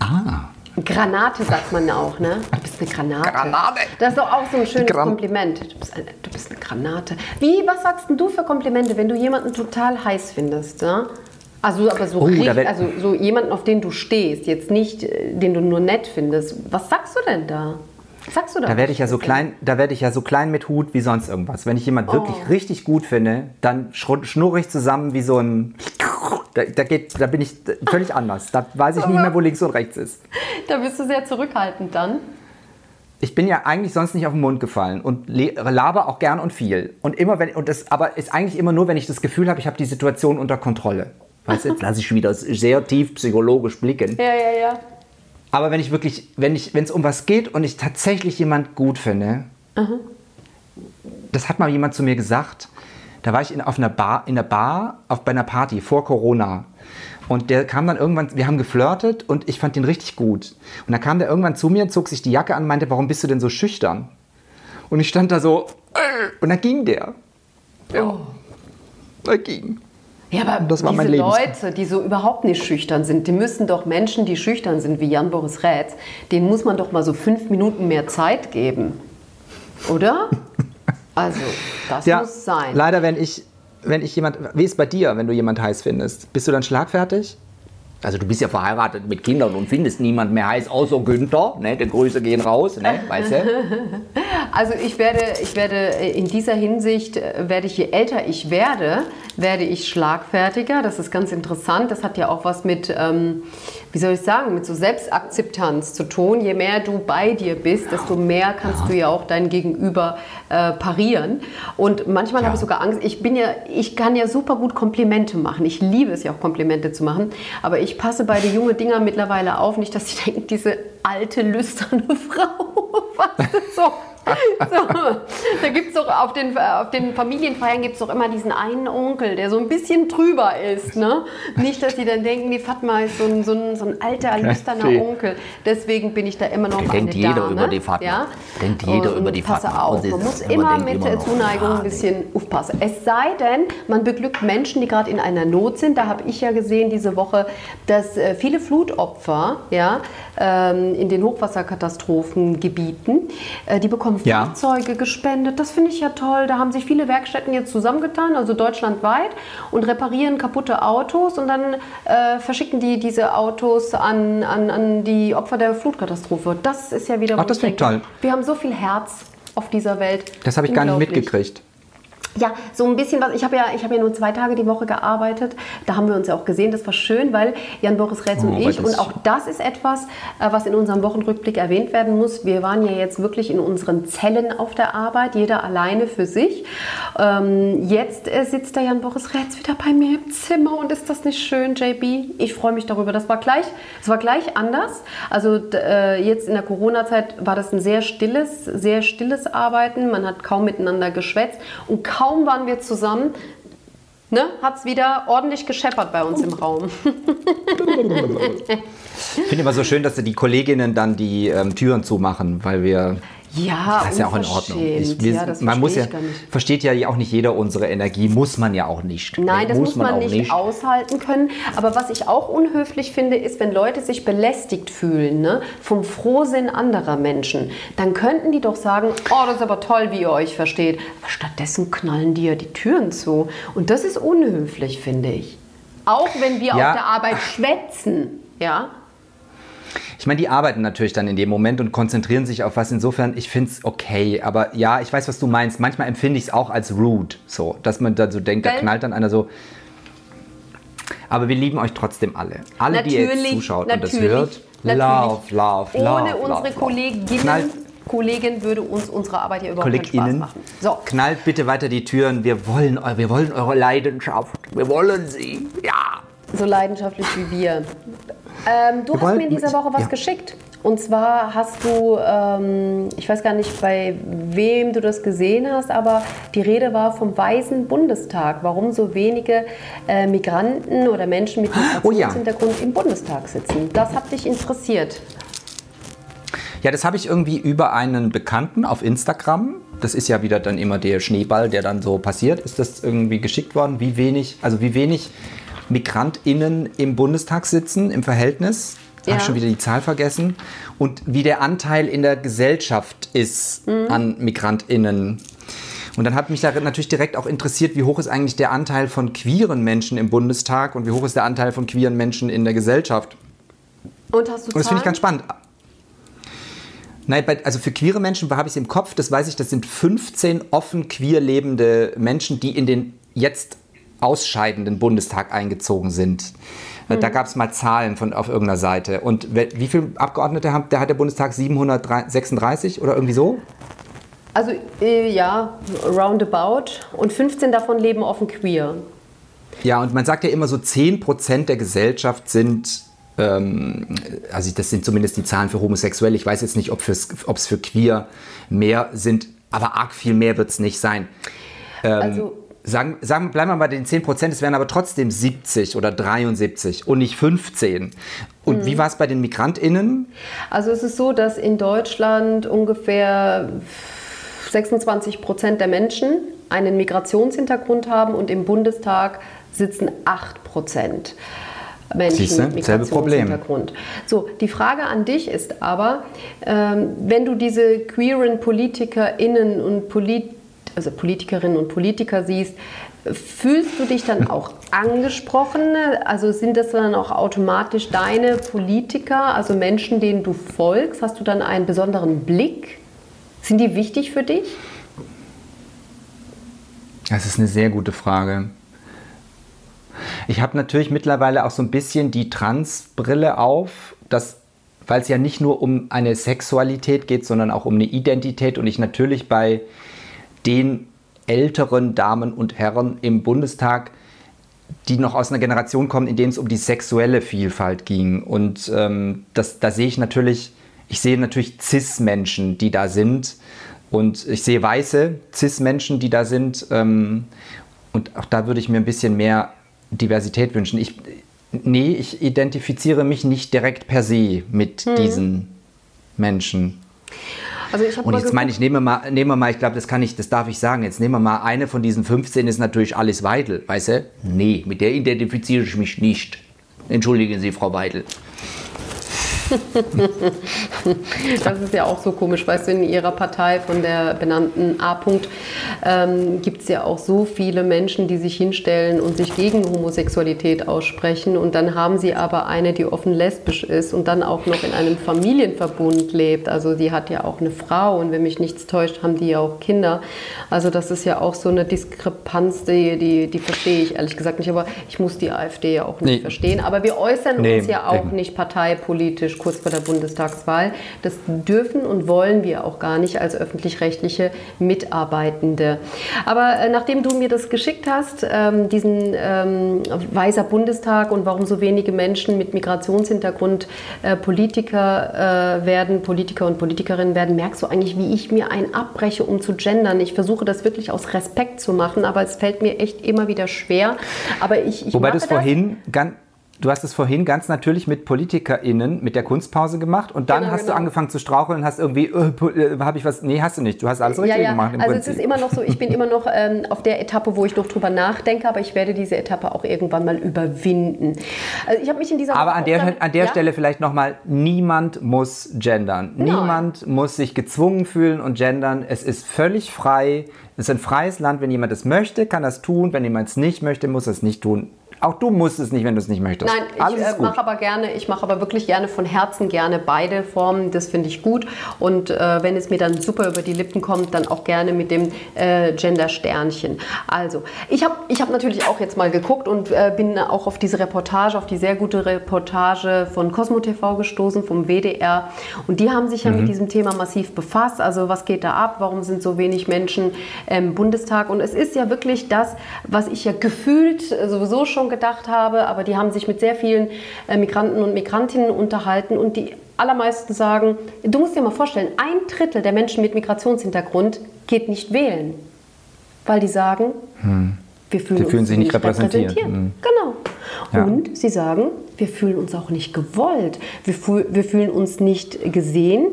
Ah. Granate sagt man auch, ne? Du bist eine Granate. Granate. Das ist doch auch so ein schönes Gran- Kompliment. Du bist, eine, du bist eine Granate. Wie, was sagst denn du für Komplimente, wenn du jemanden total heiß findest? Ne? Also, aber so, Oh, richtig, also so jemanden, auf den du stehst, jetzt nicht, äh, den du nur nett findest. Was sagst du denn da? Was sagst du da? Da werde ich ja so klein, da werde ich ja so klein mit Hut wie sonst irgendwas. Wenn ich jemand wirklich Oh. richtig gut finde, dann schnurre ich zusammen wie so ein. Da, da, geht, da bin ich völlig anders. Da weiß ich nicht mehr, wo links und rechts ist. Da bist du sehr zurückhaltend dann. Ich bin ja eigentlich sonst nicht auf den Mund gefallen und laber auch gern und viel. Und immer wenn und das aber ist eigentlich immer nur, wenn ich das Gefühl habe, ich habe die Situation unter Kontrolle. Weißt du, jetzt lasse ich wieder sehr tief psychologisch blicken. Ja, ja, ja. Aber wenn ich wirklich, wenn ich, wenn es um was geht und ich tatsächlich jemand gut finde, das hat mal jemand zu mir gesagt. Da war ich in, auf einer Bar, in einer Bar, auf, bei einer Party vor Corona. Und der kam dann irgendwann, wir haben geflirtet und ich fand den richtig gut. Und dann kam der irgendwann zu mir, zog sich die Jacke an und meinte, warum bist du denn so schüchtern? Und ich stand da so, äh, und dann ging der. Ja. Er ging. Ja, aber Das diese Leute, die so überhaupt nicht schüchtern sind, die müssen doch Menschen, die schüchtern sind, wie Jan-Boris Rätz, denen muss man doch mal so fünf Minuten mehr Zeit geben. Oder? [laughs] Also, das Ja, muss sein. leider, wenn ich, wenn ich jemand, wie ist bei dir, wenn du jemand heiß findest? Bist du dann schlagfertig? Also du bist ja verheiratet mit Kindern und findest niemand mehr heiß, außer Günther. Ne? Die Grüße gehen raus, ne? weißt du? [laughs] Also ich werde, ich werde in dieser Hinsicht, äh, werde ich, je älter ich werde, werde ich schlagfertiger. Das ist ganz interessant. Das hat ja auch was mit, ähm, wie soll ich sagen, mit so Selbstakzeptanz zu tun. Je mehr du bei dir bist, desto mehr kannst du ja auch dein Gegenüber äh, parieren. Und manchmal habe ich sogar Angst. Ich bin ja, ich kann ja super gut Komplimente machen. Ich liebe es ja auch Komplimente zu machen. Aber ich passe bei den jungen Dinger mittlerweile auf, nicht, dass sie [laughs] denken, diese alte lüsterne [laughs] Frau. Was ist so? [laughs] So, da gibt es doch auf den, auf den Familienfeiern gibt es doch immer diesen einen Onkel, der so ein bisschen drüber ist. Ne? Nicht, dass die dann denken, die Fatma ist so ein, so ein, so ein alter, lüsterner. Onkel. Deswegen bin ich da immer noch Denkt eine jeder Dame. über die Fatma. Ja? Denkt jeder Und über die passe Fatma. auf, man muss immer denkt mit immer der Zuneigung ein bisschen aufpassen. Es sei denn, man beglückt Menschen, die gerade in einer Not sind. Da habe ich ja gesehen diese Woche, dass äh, viele Flutopfer ja, ähm, in den Hochwasserkatastrophengebieten, äh, die bekommen Ja. Fahrzeuge gespendet. Das finde ich ja toll. Da haben sich viele Werkstätten jetzt zusammengetan, also deutschlandweit, und reparieren kaputte Autos und dann äh, verschicken die diese Autos an, an, an die Opfer der Flutkatastrophe. Das ist ja wieder. Ach, das finde ich toll. Wir haben so viel Herz auf dieser Welt. Das habe ich gar nicht mitgekriegt. Ja, so ein bisschen was. Ich habe ja, ich hab ja nur zwei Tage die Woche gearbeitet. Da haben wir uns ja auch gesehen. Das war schön, weil Jan Boris Rätz Oh, und ich, und auch das ist etwas, äh, was in unserem Wochenrückblick erwähnt werden muss. Wir waren ja jetzt wirklich in unseren Zellen auf der Arbeit, jeder alleine für sich. Ähm, jetzt äh, sitzt der Jan Boris Rätz wieder bei mir im Zimmer und ist das nicht schön, JB? Ich freue mich darüber. Das war gleich, das war gleich anders. Also äh, jetzt in der Corona-Zeit war das ein sehr stilles, sehr stilles Arbeiten. Man hat kaum miteinander geschwätzt und kaum waren wir zusammen. Ne, hat es wieder ordentlich gescheppert bei uns im Raum. Ich finde immer so schön, dass die Kolleginnen dann die ähm, Türen zumachen, weil wir. Ja, Das ist ja auch in Ordnung. Ich, wir, ja, man muss ja, nicht. versteht ja auch nicht jeder unsere Energie, muss man ja auch nicht. Nein, das muss man, auch nicht, aushalten können. Aber was ich auch unhöflich finde, ist, wenn Leute sich belästigt fühlen ne, vom Frohsinn anderer Menschen, dann könnten die doch sagen, oh, das ist aber toll, wie ihr euch versteht. Aber stattdessen knallen die ja die Türen zu. Und das ist unhöflich, finde ich. Auch wenn wir Ja. auf der Arbeit schwätzen. Ja, Ich meine, die arbeiten natürlich dann in dem Moment und konzentrieren sich auf was. Insofern, ich finde es okay. Aber ja, ich weiß, was du meinst. Manchmal empfinde ich es auch als rude. So, dass man dann so denkt, da knallt dann einer so. Aber wir lieben euch trotzdem alle. Alle, die ihr jetzt zuschaut und das hört. Love, love, love. Ohne love, unsere love. Kolleginnen, Knallt- Kollegin würde uns unsere Arbeit hier überhaupt Spaß KollegInnen, machen. So, knallt bitte weiter die Türen. Wir wollen, wir wollen eure Leidenschaft. Wir wollen sie. Ja. so leidenschaftlich wie wir. Ähm, du Wir hast mir in dieser Woche was ja. geschickt. Und zwar hast du, ähm, ich weiß gar nicht, bei wem du das gesehen hast, aber die Rede war vom Weißen Bundestag. Warum so wenige äh, Migranten oder Menschen mit Oh ja. Migrationshintergrund im Bundestag sitzen. Das hat dich interessiert. Ja, das habe ich irgendwie über einen Bekannten auf Instagram. Das ist ja wieder dann immer der Schneeball, der dann so passiert. Ist das irgendwie geschickt worden? Wie wenig, also wie wenig MigrantInnen im Bundestag sitzen im Verhältnis? Ja. Habe schon wieder die Zahl vergessen. Und wie der Anteil in der Gesellschaft ist an MigrantInnen. Und dann hat mich da natürlich direkt auch interessiert, wie hoch ist eigentlich der Anteil von queeren Menschen im Bundestag und wie hoch ist der Anteil von queeren Menschen in der Gesellschaft. Und hast du Und das finde ich ganz spannend. Nein, also für queere Menschen habe ich es im Kopf, das weiß ich, das sind 15 offen queer lebende Menschen, die in den jetzt ausscheidenden Bundestag eingezogen sind. Äh, Da gab es mal Zahlen von, auf irgendeiner Seite. Und wie viele Abgeordnete haben, der hat der Bundestag 736 oder irgendwie so? Also äh, ja, roundabout. Und 15 davon leben offen queer. Ja, und man sagt ja immer so 10% der Gesellschaft sind, ähm, also das sind zumindest die Zahlen für Homosexuelle. Ich weiß jetzt nicht, ob es für queer mehr sind, aber arg viel mehr wird es nicht sein. also Sagen, sagen, bleiben wir bei den 10%, es wären aber trotzdem 70 oder 73 und nicht 15. Und wie war es bei den MigrantInnen? Also es ist so, dass in Deutschland ungefähr 26 Prozent der Menschen einen Migrationshintergrund haben und im Bundestag sitzen 8 Prozent. Menschen Siehste, mit selbe Problem. Migrationshintergrund. So, die Frage an dich ist aber, ähm, wenn du diese queeren PolitikerInnen und Polit also Politikerinnen und Politiker siehst, fühlst du dich dann auch angesprochen? Also sind das dann auch automatisch deine Politiker, also Menschen, denen du folgst? Hast du dann einen besonderen Blick? Sind die wichtig für dich? Das ist eine sehr gute Frage. Ich habe natürlich mittlerweile auch so ein bisschen die Trans-Brille auf, dass, weil es ja nicht nur um eine Sexualität geht, sondern auch um eine Identität und ich natürlich bei den älteren Damen und Herren im Bundestag, die noch aus einer Generation kommen, in denen es um die sexuelle Vielfalt ging. Und ähm, das, da sehe ich natürlich, ich sehe natürlich Cis-Menschen, die da sind. Und ich sehe weiße Cis-Menschen, die da sind. Ähm, und auch da würde ich mir ein bisschen mehr Diversität wünschen. Ich, nee, ich identifiziere mich nicht direkt per se mit diesen Menschen. Also ich Und jetzt meine ich, nehme mal, nehme mal, ich glaube, das kann ich, das darf ich sagen. Jetzt nehmen wir mal eine von diesen 15 ist natürlich Alice Weidel, weißt du? Nee, mit der identifiziere ich mich nicht. Entschuldigen Sie, Frau Weidel. [laughs] Das ist ja auch so komisch, weißt du, in ihrer Partei von der benannten A. -Punkt, ähm, gibt es ja auch so viele Menschen, die sich hinstellen und sich gegen Homosexualität aussprechen. Und dann haben sie aber eine, die offen lesbisch ist und dann auch noch in einem Familienverbund lebt. Also die hat ja auch eine Frau und wenn mich nichts täuscht, haben die ja auch Kinder. Also das ist ja auch so eine Diskrepanz, die, die, die verstehe ich ehrlich gesagt nicht. Aber ich muss die AfD ja auch nicht Nee. verstehen. Aber wir äußern Nee, uns ja auch eben. nicht parteipolitisch kurz vor der Bundestagswahl. Das dürfen und wollen wir auch gar nicht als öffentlich-rechtliche Mitarbeitende. Aber äh, nachdem du mir das geschickt hast, ähm, diesen ähm, Weißer Bundestag und warum so wenige Menschen mit Migrationshintergrund äh, Politiker äh, werden, Politiker und Politikerinnen werden, merkst du eigentlich, wie ich mir einen abbreche, um zu gendern. Ich versuche das wirklich aus Respekt zu machen, aber es fällt mir echt immer wieder schwer. Aber ich, ich Wobei du es vorhin ganz. Du hast es vorhin ganz natürlich mit PolitikerInnen mit der Kunstpause gemacht und dann Genau, hast genau. du angefangen zu straucheln und hast irgendwie, äh, äh, habe ich was, nee, hast du nicht. Du hast alles richtig Ja, ja. gemacht im also Prinzip. es ist immer noch so, ich bin immer noch ähm, auf der Etappe, wo ich noch drüber nachdenke, aber ich werde diese Etappe auch irgendwann mal überwinden. Also ich habe mich in dieser Aber Woche an der, damit- an der ja? Stelle vielleicht nochmal, niemand muss gendern. Niemand muss sich gezwungen fühlen und gendern. Es ist völlig frei. Es ist ein freies Land. Wenn jemand es möchte, kann er es tun. Wenn jemand es nicht möchte, muss er es nicht tun. Auch du musst es nicht, wenn du es nicht möchtest. Nein, Alles ich äh, mache aber gerne, ich mache aber wirklich gerne von Herzen gerne beide Formen. Das finde ich gut. Und äh, wenn es mir dann super über die Lippen kommt, dann auch gerne mit dem äh, Gender-Sternchen. Also, ich habe ich hab natürlich auch jetzt mal geguckt und äh, bin auch auf diese Reportage, auf die sehr gute Reportage von Cosmo TV gestoßen, vom WDR. Und die haben sich ja Mhm. mit diesem Thema massiv befasst. Also, was geht da ab? Warum sind so wenig Menschen im Bundestag? Und es ist ja wirklich das, was ich ja gefühlt sowieso schon gedacht habe, aber die haben sich mit sehr vielen äh, Migranten und Migrantinnen unterhalten und die allermeisten sagen, du musst dir mal vorstellen, ein Drittel der Menschen mit Migrationshintergrund geht nicht wählen, weil die sagen, wir fühlen, uns fühlen sich nicht repräsentiert. Hm. Genau. Ja. Und sie sagen, wir fühlen uns auch nicht gewollt, wir, fühl, wir fühlen uns nicht gesehen.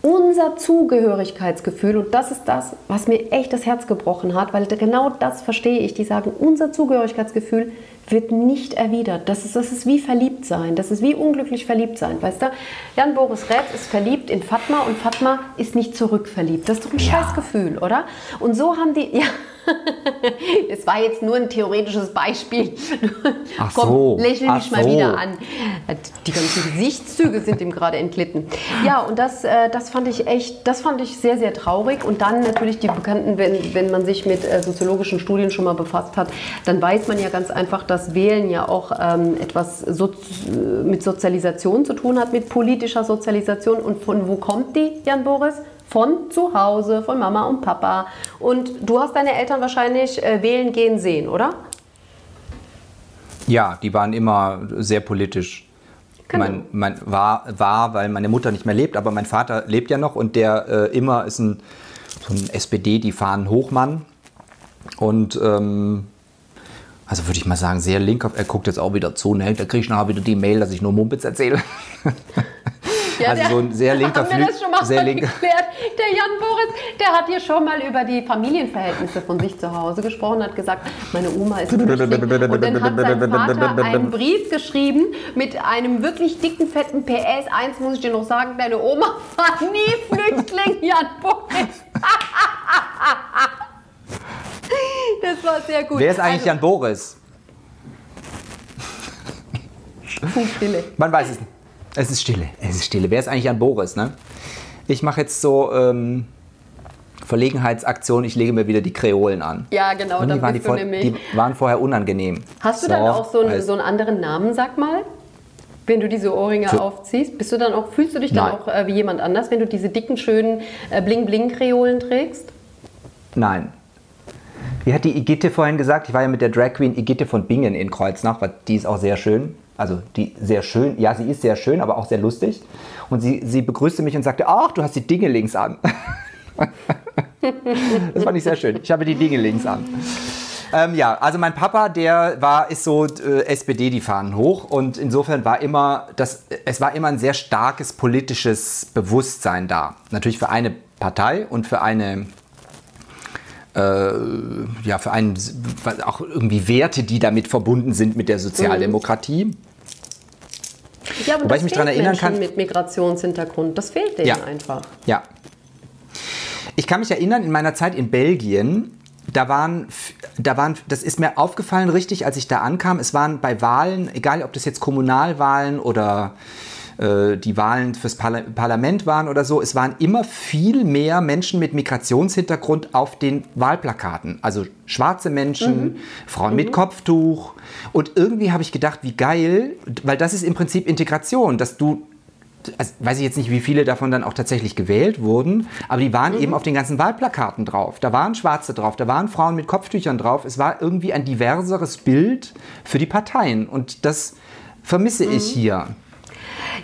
Unser Zugehörigkeitsgefühl, und das ist das, was mir echt das Herz gebrochen hat, weil genau das verstehe ich. Die sagen, unser Zugehörigkeitsgefühl wird nicht erwidert. Das ist, das ist wie verliebt sein. Das ist wie unglücklich verliebt sein. Weißt du, Jan Boris Rätz ist verliebt in Fatma und Fatma ist nicht zurückverliebt. Das ist doch ein scheiß Gefühl, oder? Und so haben die, [laughs] ja. Es war jetzt nur ein theoretisches Beispiel. Ach Komm, so, lächel ach mich mal so. wieder an. Die ganzen Gesichtszüge sind ihm gerade entglitten. Ja, und das, äh, das fand ich echt, das fand ich sehr, sehr traurig. Und dann natürlich die bekannten, wenn, wenn man sich mit äh, soziologischen Studien schon mal befasst hat, dann weiß man ja ganz einfach, dass Wählen ja auch ähm, etwas so, mit Sozialisation zu tun hat, mit politischer Sozialisation. Und von wo kommt die, Jan Boris? Von zu Hause, von Mama und Papa. Und du hast deine Eltern wahrscheinlich äh, wählen gehen sehen, oder? Ja, die waren immer sehr politisch. Genau. Mein, mein, war, war, weil meine Mutter nicht mehr lebt, aber mein Vater lebt ja noch und der äh, immer ist ein, so ein SPD, die fahren Hochmann. Und ähm, also würde ich mal sagen, sehr link. Er guckt jetzt auch wieder zu, ne? Da kriege ich nachher wieder die Mail, dass ich nur Mumpitz erzähle. [laughs] Ja, Also so ein sehr linker Haben wir das schon mal sehr linker- geklärt? Der Jan Boris, der hat hier schon mal über die Familienverhältnisse von sich zu Hause gesprochen, hat gesagt, meine Oma ist. Und dann hat sein Vater einen Brief geschrieben mit einem wirklich dicken, fetten PS. Eins muss ich dir noch sagen, deine Oma [laughs] war nie Flüchtling, Jan Boris. [laughs] Das war sehr gut. Wer ist eigentlich Jan Boris? Also, Funkstille. Man weiß es nicht. Es ist Stille. Es ist Stille. Wer ist eigentlich Jan Boris? Ne? Ich mache jetzt so ähm, Verlegenheitsaktion. Ich lege mir wieder die Kreolen an. Ja, genau, Und die, waren die, vor, die waren vorher unangenehm. Hast du dann auch so einen, also- so einen anderen Namen, sag mal? Wenn du diese Ohrringe Für- aufziehst, bist du dann auch, fühlst du dich dann Nein. auch äh, wie jemand anders, wenn du diese dicken, schönen äh, Bling-Bling-Kreolen trägst? Nein. Wie hat die Igitte vorhin gesagt? Ich war ja mit der Drag Queen Igitte von Bingen in Kreuznach, weil die ist auch sehr schön. Also die sehr schön, ja, sie ist sehr schön, aber auch sehr lustig. Und sie, sie begrüßte mich und sagte, ach, du hast die Dinge links an. [laughs] das fand ich sehr schön. Ich habe die Dinge links an. Ähm, ja, also mein Papa, der war, ist so äh, SPD, die fahren hoch und insofern war immer, das, es war immer ein sehr starkes politisches Bewusstsein da. Natürlich für eine Partei und für eine, äh, ja, für einen, auch irgendwie Werte, die damit verbunden sind mit der Sozialdemokratie. Ja, aber Wobei das ich mich daran erinnern Menschen kann- mit Migrationshintergrund. Das fehlt denen Ja. einfach. Ja. Ich kann mich erinnern, in meiner Zeit in Belgien da waren, da waren, das ist mir aufgefallen richtig, als ich da ankam. Es waren bei Wahlen, egal ob das jetzt Kommunalwahlen oder die Wahlen fürs Parla Parlament waren oder so, es waren immer viel mehr Menschen mit Migrationshintergrund auf den Wahlplakaten. Also schwarze Menschen, mhm. Frauen mhm. mit Kopftuch. Und irgendwie habe ich gedacht, wie geil, weil das ist im Prinzip Integration, dass du also weiß ich jetzt nicht, wie viele davon dann auch tatsächlich gewählt wurden, aber die waren mhm. eben auf den ganzen Wahlplakaten drauf. Da waren Schwarze drauf, da waren Frauen mit Kopftüchern drauf. Es war irgendwie ein diverseres Bild für die Parteien und das vermisse mhm. ich hier.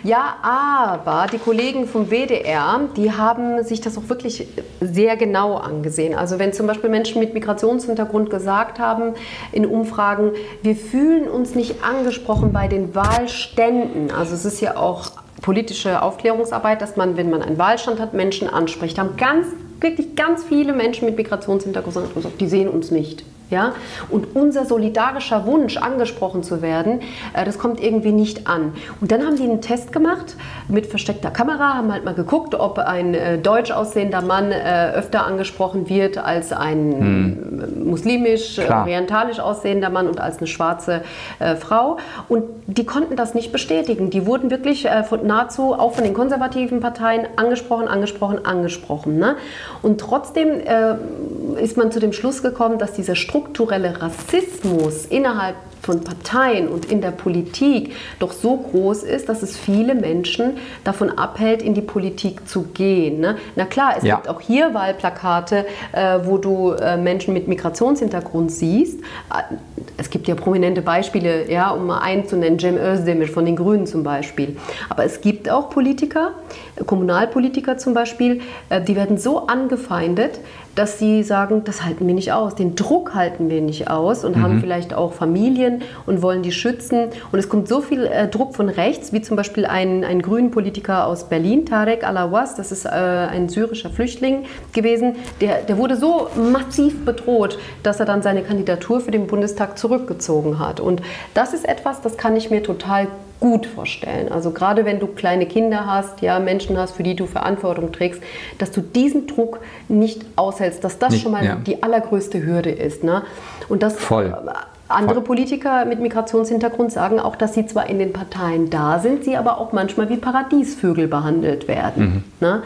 Ja, aber die Kollegen vom WDR, die haben sich das auch wirklich sehr genau angesehen. Also wenn zum Beispiel Menschen mit Migrationshintergrund gesagt haben in Umfragen, wir fühlen uns nicht angesprochen bei den Wahlständen. Also es ist ja auch politische Aufklärungsarbeit, dass man, wenn man einen Wahlstand hat, Menschen anspricht. Haben ganz, wirklich ganz viele Menschen mit Migrationshintergrund gesagt, die sehen uns nicht. Ja? Und unser solidarischer Wunsch, angesprochen zu werden, äh, das kommt irgendwie nicht an. Und dann haben die einen Test gemacht mit versteckter Kamera, haben halt mal geguckt, ob ein äh, deutsch aussehender Mann äh, öfter angesprochen wird als ein hm. muslimisch, Klar. orientalisch aussehender Mann und als eine schwarze Frau. Und die konnten das nicht bestätigen. Die wurden wirklich von nahezu auch von den konservativen Parteien angesprochen, angesprochen, angesprochen. Ne? Und trotzdem äh, ist man zu dem Schluss gekommen, dass dieser Struktur strukturelle Rassismus innerhalb von Parteien und in der Politik doch so groß ist, dass es viele Menschen davon abhält, in die Politik zu gehen. Ne? Na klar, es ja. gibt auch hier Wahlplakate, äh, wo du äh, Menschen mit Migrationshintergrund siehst. Äh, es gibt ja prominente Beispiele, ja, um mal einen zu nennen, Cem Özdemir von den Grünen zum Beispiel. Aber es gibt auch Politiker, Kommunalpolitiker zum Beispiel, äh, die werden so angefeindet, dass sie sagen, das halten wir nicht aus, den Druck halten wir nicht aus und mhm. haben vielleicht auch Familien und wollen die schützen. Und es kommt so viel äh, Druck von rechts, wie zum Beispiel ein, ein grünen Politiker aus Berlin, Tarek Alawas, das ist äh, ein syrischer Flüchtling gewesen, der, der wurde so massiv bedroht, dass er dann seine Kandidatur für den Bundestag zurückgezogen hat. Und das ist etwas, das kann ich mir total gut vorstellen. Also gerade wenn du kleine Kinder hast, ja, Menschen hast, für die du Verantwortung trägst, dass du diesen Druck nicht aushältst, dass das nicht, schon mal ja. die allergrößte Hürde ist. Ne? Und das Voll. Andere Politiker mit Migrationshintergrund sagen auch, dass sie zwar in den Parteien da sind, sie aber auch manchmal wie Paradiesvögel behandelt werden. Mhm. Ne?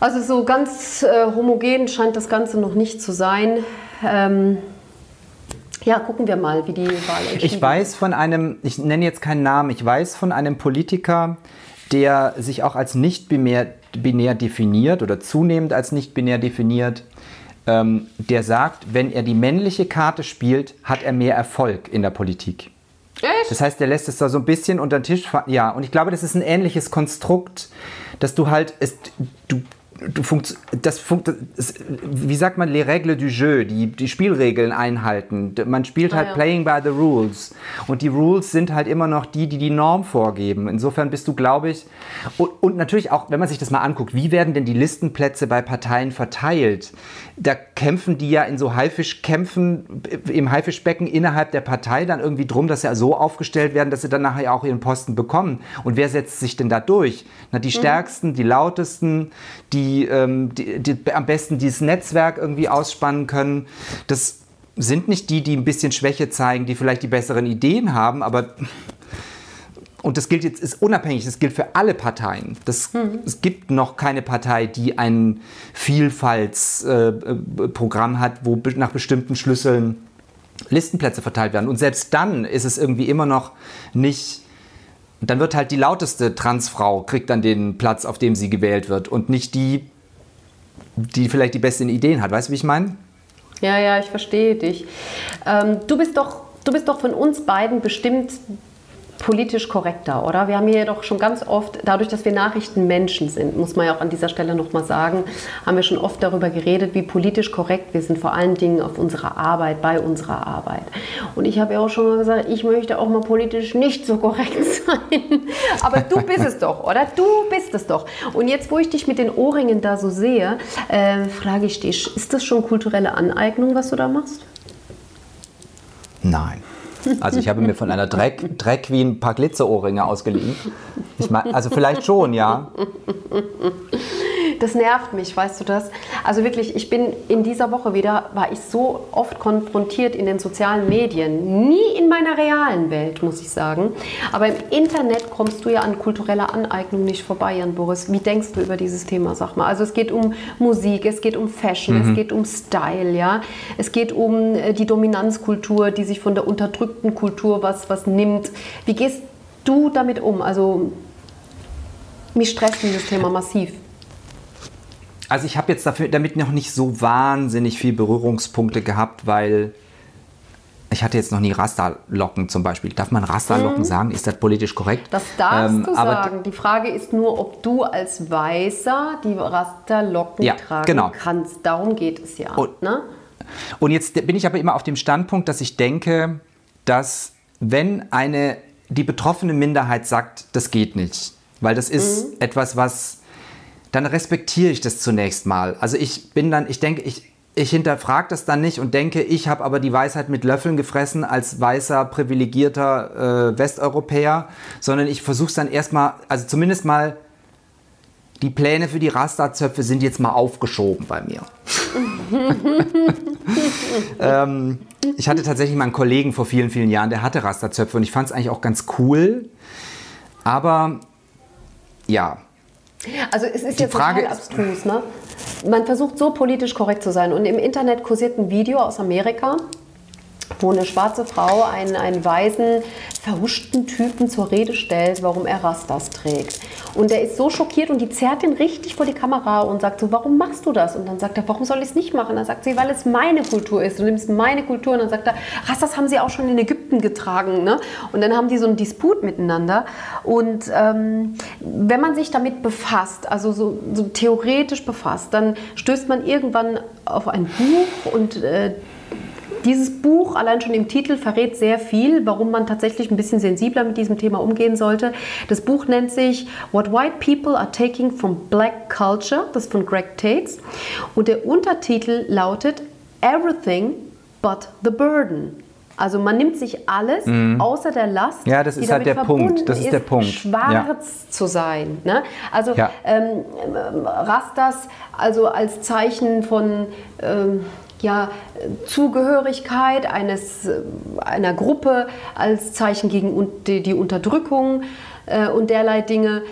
Also so ganz äh, homogen scheint das Ganze noch nicht zu sein. Ähm, ja, gucken wir mal, wie die Wahl entschieden Ich weiß von einem, ich nenne jetzt keinen Namen, ich weiß von einem Politiker, der sich auch als nicht binär, binär definiert oder zunehmend als nicht binär definiert, ähm, der sagt, wenn er die männliche Karte spielt, hat er mehr Erfolg in der Politik. Echt? Das heißt, er lässt es da so ein bisschen unter den Tisch fallen. Ja, und ich glaube, das ist ein ähnliches Konstrukt, dass du halt, es, du, du funkt, das funkt, das, wie sagt man, les règles du jeu, die, die Spielregeln einhalten. Man spielt ah, halt ja. playing by the rules. Und die Rules sind halt immer noch die, die die Norm vorgeben. Insofern bist du, glaube ich, und, und natürlich auch, wenn man sich das mal anguckt, wie werden denn die Listenplätze bei Parteien verteilt? Da kämpfen die ja in so Haifischkämpfen im Haifischbecken innerhalb der Partei dann irgendwie drum, dass sie so aufgestellt werden, dass sie dann nachher auch ihren Posten bekommen. Und wer setzt sich denn da durch? Na, die mhm. stärksten, die lautesten, die die, ähm, die, die am besten dieses Netzwerk irgendwie ausspannen können. Das sind nicht die, die ein bisschen Schwäche zeigen, die vielleicht die besseren Ideen haben, aber und das gilt jetzt, ist unabhängig, das gilt für alle Parteien. Das, mhm. Es gibt noch keine Partei, die ein Vielfaltsprogramm äh, hat, wo nach bestimmten Schlüsseln Listenplätze verteilt werden. Und selbst dann ist es irgendwie immer noch nicht und dann wird halt die lauteste Transfrau, kriegt dann den Platz, auf dem sie gewählt wird und nicht die, die vielleicht die besten Ideen hat. Weißt du, wie ich meine? Ja, ja, ich verstehe dich. Ähm, du, bist doch, du bist doch von uns beiden bestimmt politisch korrekter, oder? Wir haben hier doch schon ganz oft, dadurch, dass wir Nachrichtenmenschen sind, muss man ja auch an dieser Stelle nochmal sagen, haben wir schon oft darüber geredet, wie politisch korrekt wir sind, vor allen Dingen auf unserer Arbeit, bei unserer Arbeit. Und ich habe ja auch schon mal gesagt, ich möchte auch mal politisch nicht so korrekt [laughs] sein. Aber du bist es doch, oder? Du bist es doch. Und jetzt, wo ich dich mit den Ohrringen da so sehe, äh, frage ich dich, ist das schon kulturelle Aneignung, was du da machst? Nein. Also ich habe mir von einer Drag, Drag Queen ein paar Glitzerohrringe ausgeliehen. Ich mein, also vielleicht schon, ja. Das nervt mich, weißt du das? Also wirklich, ich bin in dieser Woche wieder, war ich so oft konfrontiert in den sozialen Medien. Nie in meiner realen Welt, muss ich sagen. Aber im Internet kommst du ja an kultureller Aneignung nicht vorbei, Jan Boris. Wie denkst du über dieses Thema, sag mal? Also es geht um Musik, es geht um Fashion, mhm. es geht um Style, ja. Es geht um äh, die Dominanzkultur, die sich von der unterdrückten Kultur was, was nimmt. Wie gehst du damit um? Also mich stresst dieses Thema massiv. Also ich habe jetzt dafür, damit noch nicht so wahnsinnig viel Berührungspunkte gehabt, weil ich hatte jetzt noch nie Rasta-Locken zum Beispiel. Darf man Rasta-Locken mhm. sagen? Ist das politisch korrekt? Das darfst ähm, du sagen. Die Frage ist nur, ob du als Weißer die Rasta-Locken ja, tragen genau. kannst. Darum geht es ja. Und, ne? und jetzt bin ich aber immer auf dem Standpunkt, dass ich denke, dass wenn eine die betroffene Minderheit sagt, das geht nicht, weil das ist mhm. etwas, was dann respektiere ich das zunächst mal. Also ich bin dann, ich denke, ich, ich hinterfrage das dann nicht und denke, ich habe aber die Weisheit mit Löffeln gefressen als weißer, privilegierter äh, Westeuropäer, sondern ich versuche es dann erstmal, also zumindest mal, die Pläne für die Rasta-Zöpfe sind jetzt mal aufgeschoben bei mir. [laughs] ähm, ich hatte tatsächlich mal einen Kollegen vor vielen, vielen Jahren, der hatte Rasta-Zöpfe und ich fand es eigentlich auch ganz cool. Aber ja, also es ist die jetzt Frage total abstrus. Ne? Man versucht so politisch korrekt zu sein. Und im Internet kursiert ein Video aus Amerika, wo eine schwarze Frau einen, einen weißen, verhuschten Typen zur Rede stellt, warum er Rastas trägt. Und der ist so schockiert und die zerrt ihn richtig vor die Kamera und sagt so, warum machst du das? Und dann sagt er, warum soll ich es nicht machen? Dann sagt sie, weil es meine Kultur ist. Du nimmst meine Kultur. Und dann sagt er, Rastas haben sie auch schon in Ägypten getragen. Ne? Und dann haben die so einen Disput miteinander. Und ähm, wenn man sich damit befasst, also so, so theoretisch befasst, dann stößt man irgendwann auf ein Buch und äh, dieses Buch, allein schon im Titel, verrät sehr viel, warum man tatsächlich ein bisschen sensibler mit diesem Thema umgehen sollte. Das Buch nennt sich What White People Are Taking from Black Culture, das ist von Greg Tates. Und der Untertitel lautet Everything but the Burden. Also man nimmt sich alles mhm. außer der Last. Ja, das ist halt der Punkt. Das ist, ist der Punkt. Schwarz ja. zu sein. Ne? Also ja. ähm, Rastas also als Zeichen von ähm, ja, Zugehörigkeit eines, äh, einer Gruppe als Zeichen gegen die Unterdrückung äh, und derlei Dinge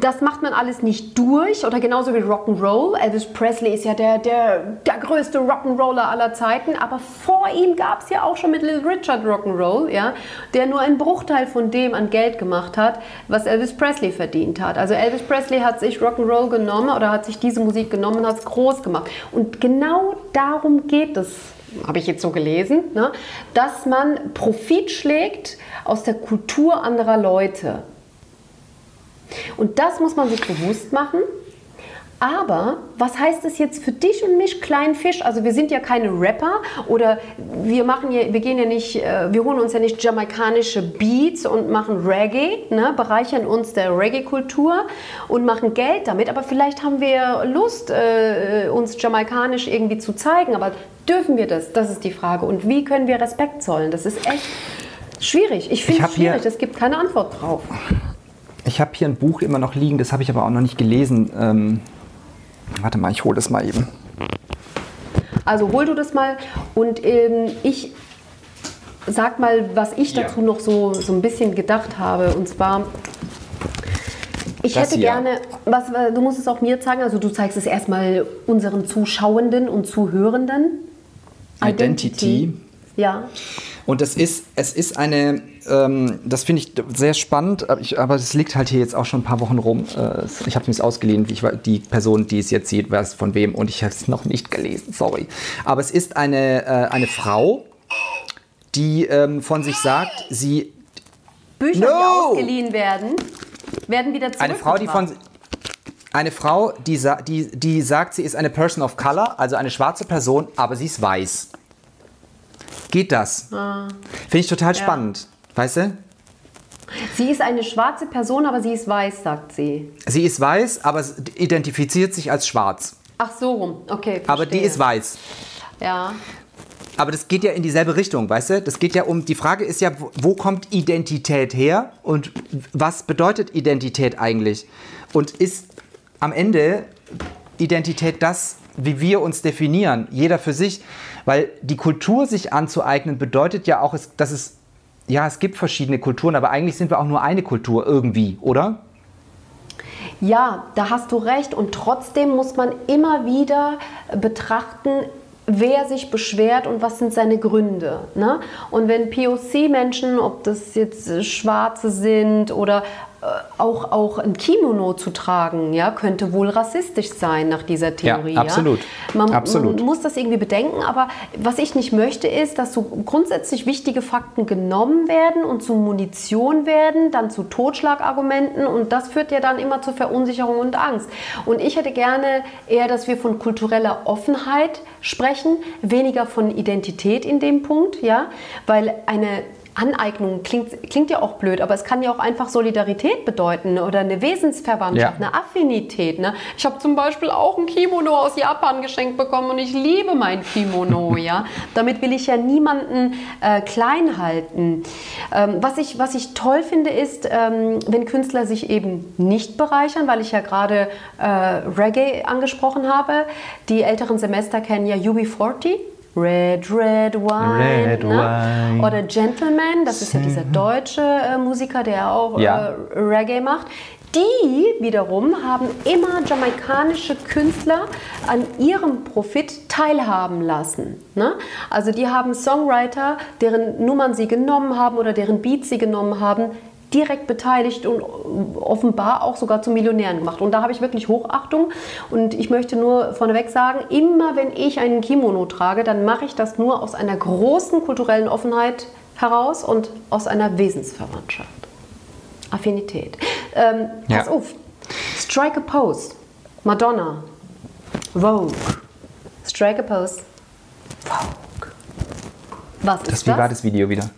das macht man alles nicht durch oder genauso wie Rock'n'Roll. Elvis Presley ist ja der, der, der größte Rock'n'Roller aller Zeiten, aber vor ihm gab es ja auch schon mit Little Richard Rock'n'Roll, ja, der nur einen Bruchteil von dem an Geld gemacht hat, was Elvis Presley verdient hat. Also Elvis Presley hat sich Rock'n'Roll genommen oder hat sich diese Musik genommen und hat es groß gemacht. Und genau darum geht es habe ich jetzt so gelesen, ne? dass man Profit schlägt aus der Kultur anderer Leute. Und das muss man sich bewusst machen. Aber was heißt es jetzt für dich und mich, kleinen Fisch? Also wir sind ja keine Rapper oder wir machen ja, wir gehen ja nicht, äh, wir holen uns ja nicht jamaikanische Beats und machen Reggae, ne, bereichern uns der Reggae-Kultur und machen Geld damit. Aber vielleicht haben wir Lust, äh, uns jamaikanisch irgendwie zu zeigen. Aber dürfen wir das? Das ist die Frage. Und wie können wir Respekt zollen? Das ist echt schwierig. Ich finde es schwierig. Es gibt keine Antwort drauf. Ich habe hier ein Buch immer noch liegen, das habe ich aber auch noch nicht gelesen. Ähm, warte mal, ich hole das mal eben. Also hol du das mal und ähm, ich sag mal, was ich dazu ja. noch so, so ein bisschen gedacht habe. Und zwar, ich das hätte hier. gerne, was, du musst es auch mir zeigen, also du zeigst es erstmal unseren Zuschauenden und Zuhörenden. Identity. Identity. Ja. Und das ist, es ist eine, ähm, das finde ich sehr spannend, aber es liegt halt hier jetzt auch schon ein paar Wochen rum. Äh, ich habe es mir ausgeliehen, ich, die Person, die es jetzt sieht, weiß von wem und ich habe es noch nicht gelesen, sorry. Aber es ist eine, äh, eine Frau, die ähm, von sich sagt, sie... Bücher, no! die ausgeliehen werden, werden wieder Eine Frau, die von... Eine Frau, die, die, die sagt, sie ist eine Person of Color, also eine schwarze Person, aber sie ist weiß. Geht das? Ah. Finde ich total ja. spannend. Weißt du? Sie ist eine schwarze Person, aber sie ist weiß, sagt sie. Sie ist weiß, aber identifiziert sich als schwarz. Ach so rum, okay. Verstehe. Aber die ist weiß. Ja. Aber das geht ja in dieselbe Richtung, weißt du? Das geht ja um, die Frage ist ja, wo kommt Identität her und was bedeutet Identität eigentlich? Und ist am Ende Identität das, wie wir uns definieren, jeder für sich. Weil die Kultur sich anzueignen bedeutet ja auch, dass es, ja, es gibt verschiedene Kulturen, aber eigentlich sind wir auch nur eine Kultur irgendwie, oder? Ja, da hast du recht. Und trotzdem muss man immer wieder betrachten, wer sich beschwert und was sind seine Gründe. Ne? Und wenn POC-Menschen, ob das jetzt Schwarze sind oder auch, auch ein Kimono zu tragen, ja, könnte wohl rassistisch sein nach dieser Theorie. Ja, absolut. Ja? Man, absolut. man muss das irgendwie bedenken, aber was ich nicht möchte, ist, dass so grundsätzlich wichtige Fakten genommen werden und zu Munition werden, dann zu Totschlagargumenten und das führt ja dann immer zu Verunsicherung und Angst. Und ich hätte gerne eher, dass wir von kultureller Offenheit sprechen, weniger von Identität in dem Punkt, ja, weil eine Aneignung klingt, klingt ja auch blöd, aber es kann ja auch einfach Solidarität bedeuten oder eine Wesensverwandtschaft, ja. eine Affinität. Ne? Ich habe zum Beispiel auch ein Kimono aus Japan geschenkt bekommen und ich liebe mein Kimono. [laughs] ja? Damit will ich ja niemanden äh, klein halten. Ähm, was, ich, was ich toll finde, ist, ähm, wenn Künstler sich eben nicht bereichern, weil ich ja gerade äh, Reggae angesprochen habe. Die älteren Semester kennen ja UB40. Red, Red Wine. Red ne? Wine. Oder Gentleman, das ist ja dieser deutsche äh, Musiker, der auch ja. äh, Reggae macht. Die wiederum haben immer jamaikanische Künstler an ihrem Profit teilhaben lassen. Ne? Also die haben Songwriter, deren Nummern sie genommen haben oder deren Beats sie genommen haben, direkt beteiligt und offenbar auch sogar zu Millionären gemacht. Und da habe ich wirklich Hochachtung. Und ich möchte nur vorneweg sagen, immer wenn ich einen Kimono trage, dann mache ich das nur aus einer großen kulturellen Offenheit heraus und aus einer Wesensverwandtschaft. Affinität. Ähm, ja. Pass auf. Strike a Pose. Madonna. Vogue. Strike a Pose. Vogue. Was das, ist das? Wie war das Video wieder?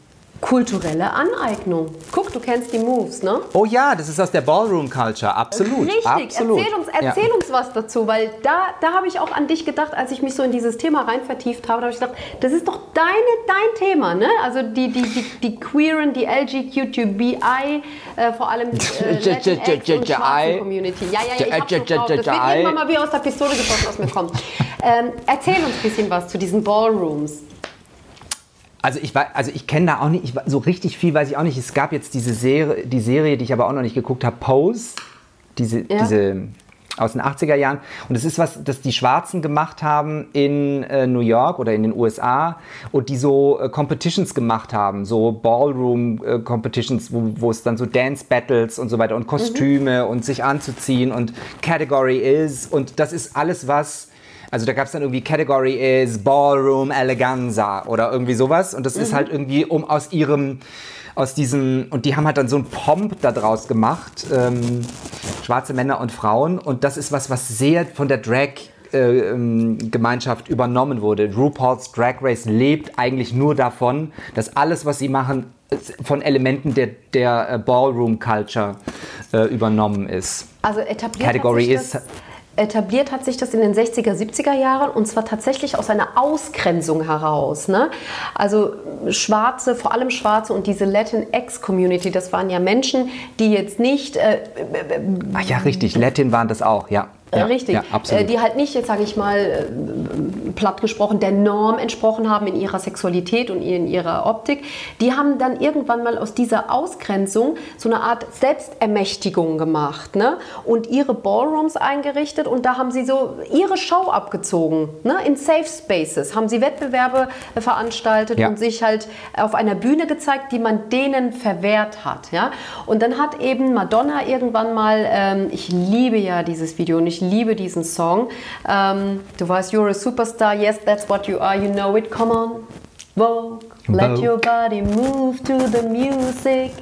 Kulturelle Aneignung. Guck, du kennst die Moves, ne? Oh ja, das ist aus der Ballroom Culture, absolut. Richtig, absolut. erzähl uns, erzähl ja. uns was dazu, weil da, da habe ich auch an dich gedacht, als ich mich so in dieses Thema rein vertieft habe, da habe ich gedacht, das ist doch deine, dein Thema, ne? Also die, die, die, die Queeren, die LGQTBI, äh, vor allem äh, und schwarzen Community. Ja, ja, ja, ich hab's schon drauf. Das wird irgendwann mal wie aus der Pistole geschossen, was mir kommt. Ähm, erzähl uns ein bisschen was zu diesen Ballrooms. Also ich, also ich kenne da auch nicht, ich, so richtig viel weiß ich auch nicht. Es gab jetzt diese Serie, die Serie, die ich aber auch noch nicht geguckt habe, Pose, diese, ja. diese aus den 80er Jahren. Und es ist was, das die Schwarzen gemacht haben in äh, New York oder in den USA und die so äh, Competitions gemacht haben, so Ballroom-Competitions, äh, wo, wo es dann so Dance-Battles und so weiter und Kostüme mhm. und sich anzuziehen und Category is. Und das ist alles, was also da gab es dann irgendwie Category is Ballroom Eleganza oder irgendwie sowas. Und das mhm. ist halt irgendwie um aus ihrem aus diesem, und die haben halt dann so ein Pomp da draus gemacht, ähm, schwarze Männer und Frauen. Und das ist was, was sehr von der Drag äh, ähm, Gemeinschaft übernommen wurde. RuPaul's Drag Race lebt eigentlich nur davon, dass alles, was sie machen, von Elementen der, der äh, Ballroom Culture äh, übernommen ist. Also etabliert Category hat sich das etabliert hat sich das in den 60er, 70er Jahren und zwar tatsächlich aus einer Ausgrenzung heraus. Ne? Also Schwarze, vor allem Schwarze und diese Latin-X-Community, das waren ja Menschen, die jetzt nicht... Äh, Ach ja, richtig, Latin waren das auch, ja. Äh, ja, Richtig. Ja, äh, die halt nicht, jetzt sage ich mal, äh, platt gesprochen, der Norm entsprochen haben in ihrer Sexualität und in ihrer Optik. Die haben dann irgendwann mal aus dieser Ausgrenzung so eine Art Selbstermächtigung gemacht ne? und ihre Ballrooms eingerichtet und da haben sie so ihre Show abgezogen. Ne? In Safe Spaces haben sie Wettbewerbe veranstaltet ja. und sich halt auf einer Bühne gezeigt, die man denen verwehrt hat. Ja? Und dann hat eben Madonna irgendwann mal, ähm, ich liebe ja dieses Video und ich liebe diesen Song. Ähm, du weißt, you're a superstar, yes, that's what you are, you know it, come on. Vogue, let your body move to the music.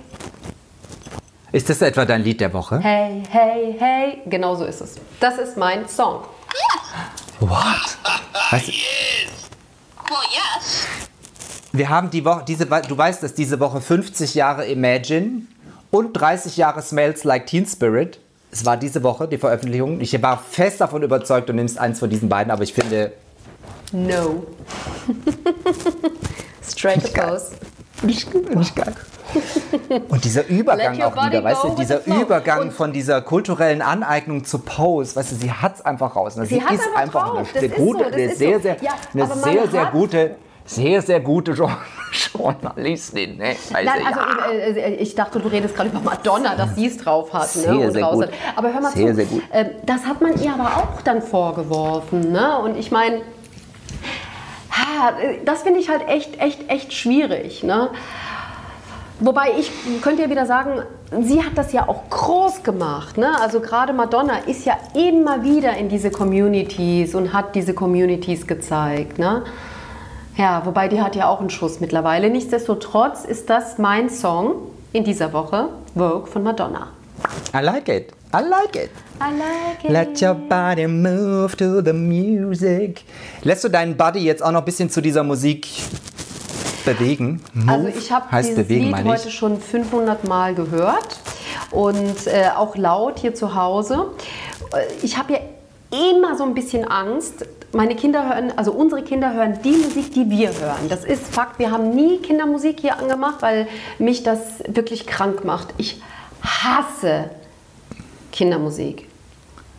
Ist das etwa dein Lied der Woche? Hey, hey, hey. Genau so ist es. Das ist mein Song. What? Was? Well, yes. Wir haben die Woche, diese, du weißt, dass diese Woche 50 Jahre Imagine und 30 Jahre Smells Like Teen Spirit es war diese Woche die Veröffentlichung. Ich war fest davon überzeugt, du nimmst eins von diesen beiden, aber ich finde. No. [laughs] Straight Pose. Nicht, nicht geil. Und dieser Übergang auch wieder, weißt du, dieser. Übergang Und- von dieser kulturellen Aneignung zu Pose, weißt du, sie hat es einfach raus. Sie, Sie hat's ist einfach einfach drauf. eine, Das eine gute, so, eine sehr, so. sehr, Ja, eine sehr, sehr hat- gute, sehr, sehr gute Jo- [laughs] Journalistin. Ne? Weißt Nein, also ja. äh, ich dachte, du redest gerade über Madonna, dass sie es drauf hat. Sehr, ne, sehr gut. Hat. Aber hör mal Sehr, zu, sehr gut. äh, das hat man ihr aber auch dann vorgeworfen. Ne? Und ich meine, das finde ich halt echt, echt, echt schwierig. Ne? Wobei ich könnte ja wieder sagen, sie hat das ja auch groß gemacht. Ne? Also gerade Madonna ist ja immer wieder in diese Communities und hat diese Communities gezeigt. Ne? Ja, wobei die hat ja auch einen Schuss mittlerweile. Nichtsdestotrotz ist das mein Song in dieser Woche, Vogue von Madonna. I like it. I like it. I like it. Let your body move to the music. Lässt du deinen Body jetzt auch noch ein bisschen zu dieser Musik bewegen? Move Also ich habe dieses bewegen, Lied heute schon 500 Mal gehört und äh, auch laut hier zu Hause. Äh, Ich habe ja immer so ein bisschen Angst. Meine Kinder hören, also unsere Kinder hören die Musik, die wir hören. Das ist Fakt. Wir haben nie Kindermusik hier angemacht, weil mich das wirklich krank macht. Ich hasse Kindermusik.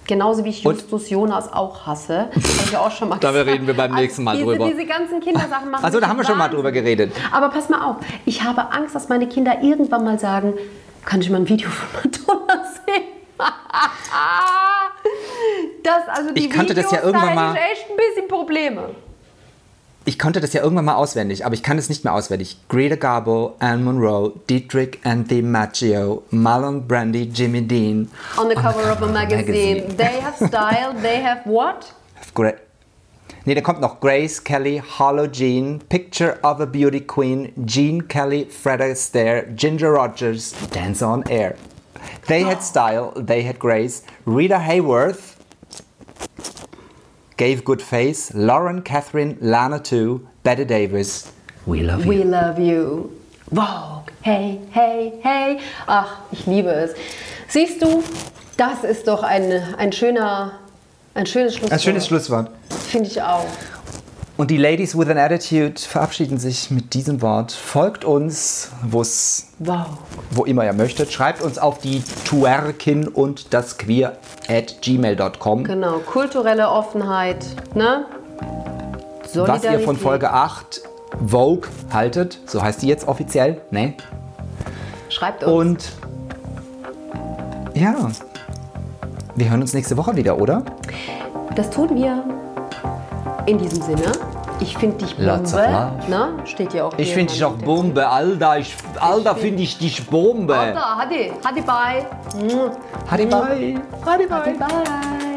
Genauso wie ich Justus Jonas auch hasse. Hab ich auch schon mal [laughs] Darüber gesagt. reden wir beim nächsten Mal diese, drüber. Diese ganzen Kindersachen machen Also da haben wir schon mal drüber geredet. Aber pass mal auf, ich habe Angst, dass meine Kinder irgendwann mal sagen, kann ich mal ein Video von Madonna [laughs] sehen? Das, also die Ich kannte das ja Videos, irgendwann mal- echt ein bisschen Probleme. Ich konnte das ja irgendwann mal auswendig, aber ich kann es nicht mehr auswendig. Greta Garbo, Anne Monroe, Dietrich and the Maggio, Marlon Brandy, Jimmy Dean. On the cover of a magazine. magazine. They have style, they have what? Gra nee, da kommt noch Grace Kelly, Hollow Jean, Picture of a Beauty Queen, Jean Kelly, Fred Astaire, Ginger Rogers, Dance on Air. They had style, they had grace. Rita Hayworth gave good face. Lauren Catherine, Lana too, Betty Davis. We love you. We love you. Vogue. Hey, hey, hey. Ach, ich liebe es. Siehst du, das ist doch ein, ein schöner, ein schönes Schlusswort. Ein schönes Schlusswort. Finde ich auch. Und die Ladies with an Attitude verabschieden sich mit diesem Wort. Folgt uns, wo's, Wow. wo immer ihr möchtet. Schreibt uns auf die Tuerkin und das Queer at gmail.com. Genau, kulturelle Offenheit, ne? Was ihr von. Folge 8 Vogue haltet, so heißt die jetzt offiziell, ne? Schreibt uns. Und ja, wir hören uns nächste Woche wieder, oder? Das tun wir. In diesem Sinne, ich finde dich Lots of Bombe. love. Ne? Steht ja auch Ich hier finde in dich auch meinem Text. Bombe, Alter. Ich, Alter, finde ich dich Bombe. Alter, Hadi, Hadi, bye. Hadi bye. Hadi bye. Hadi, bye.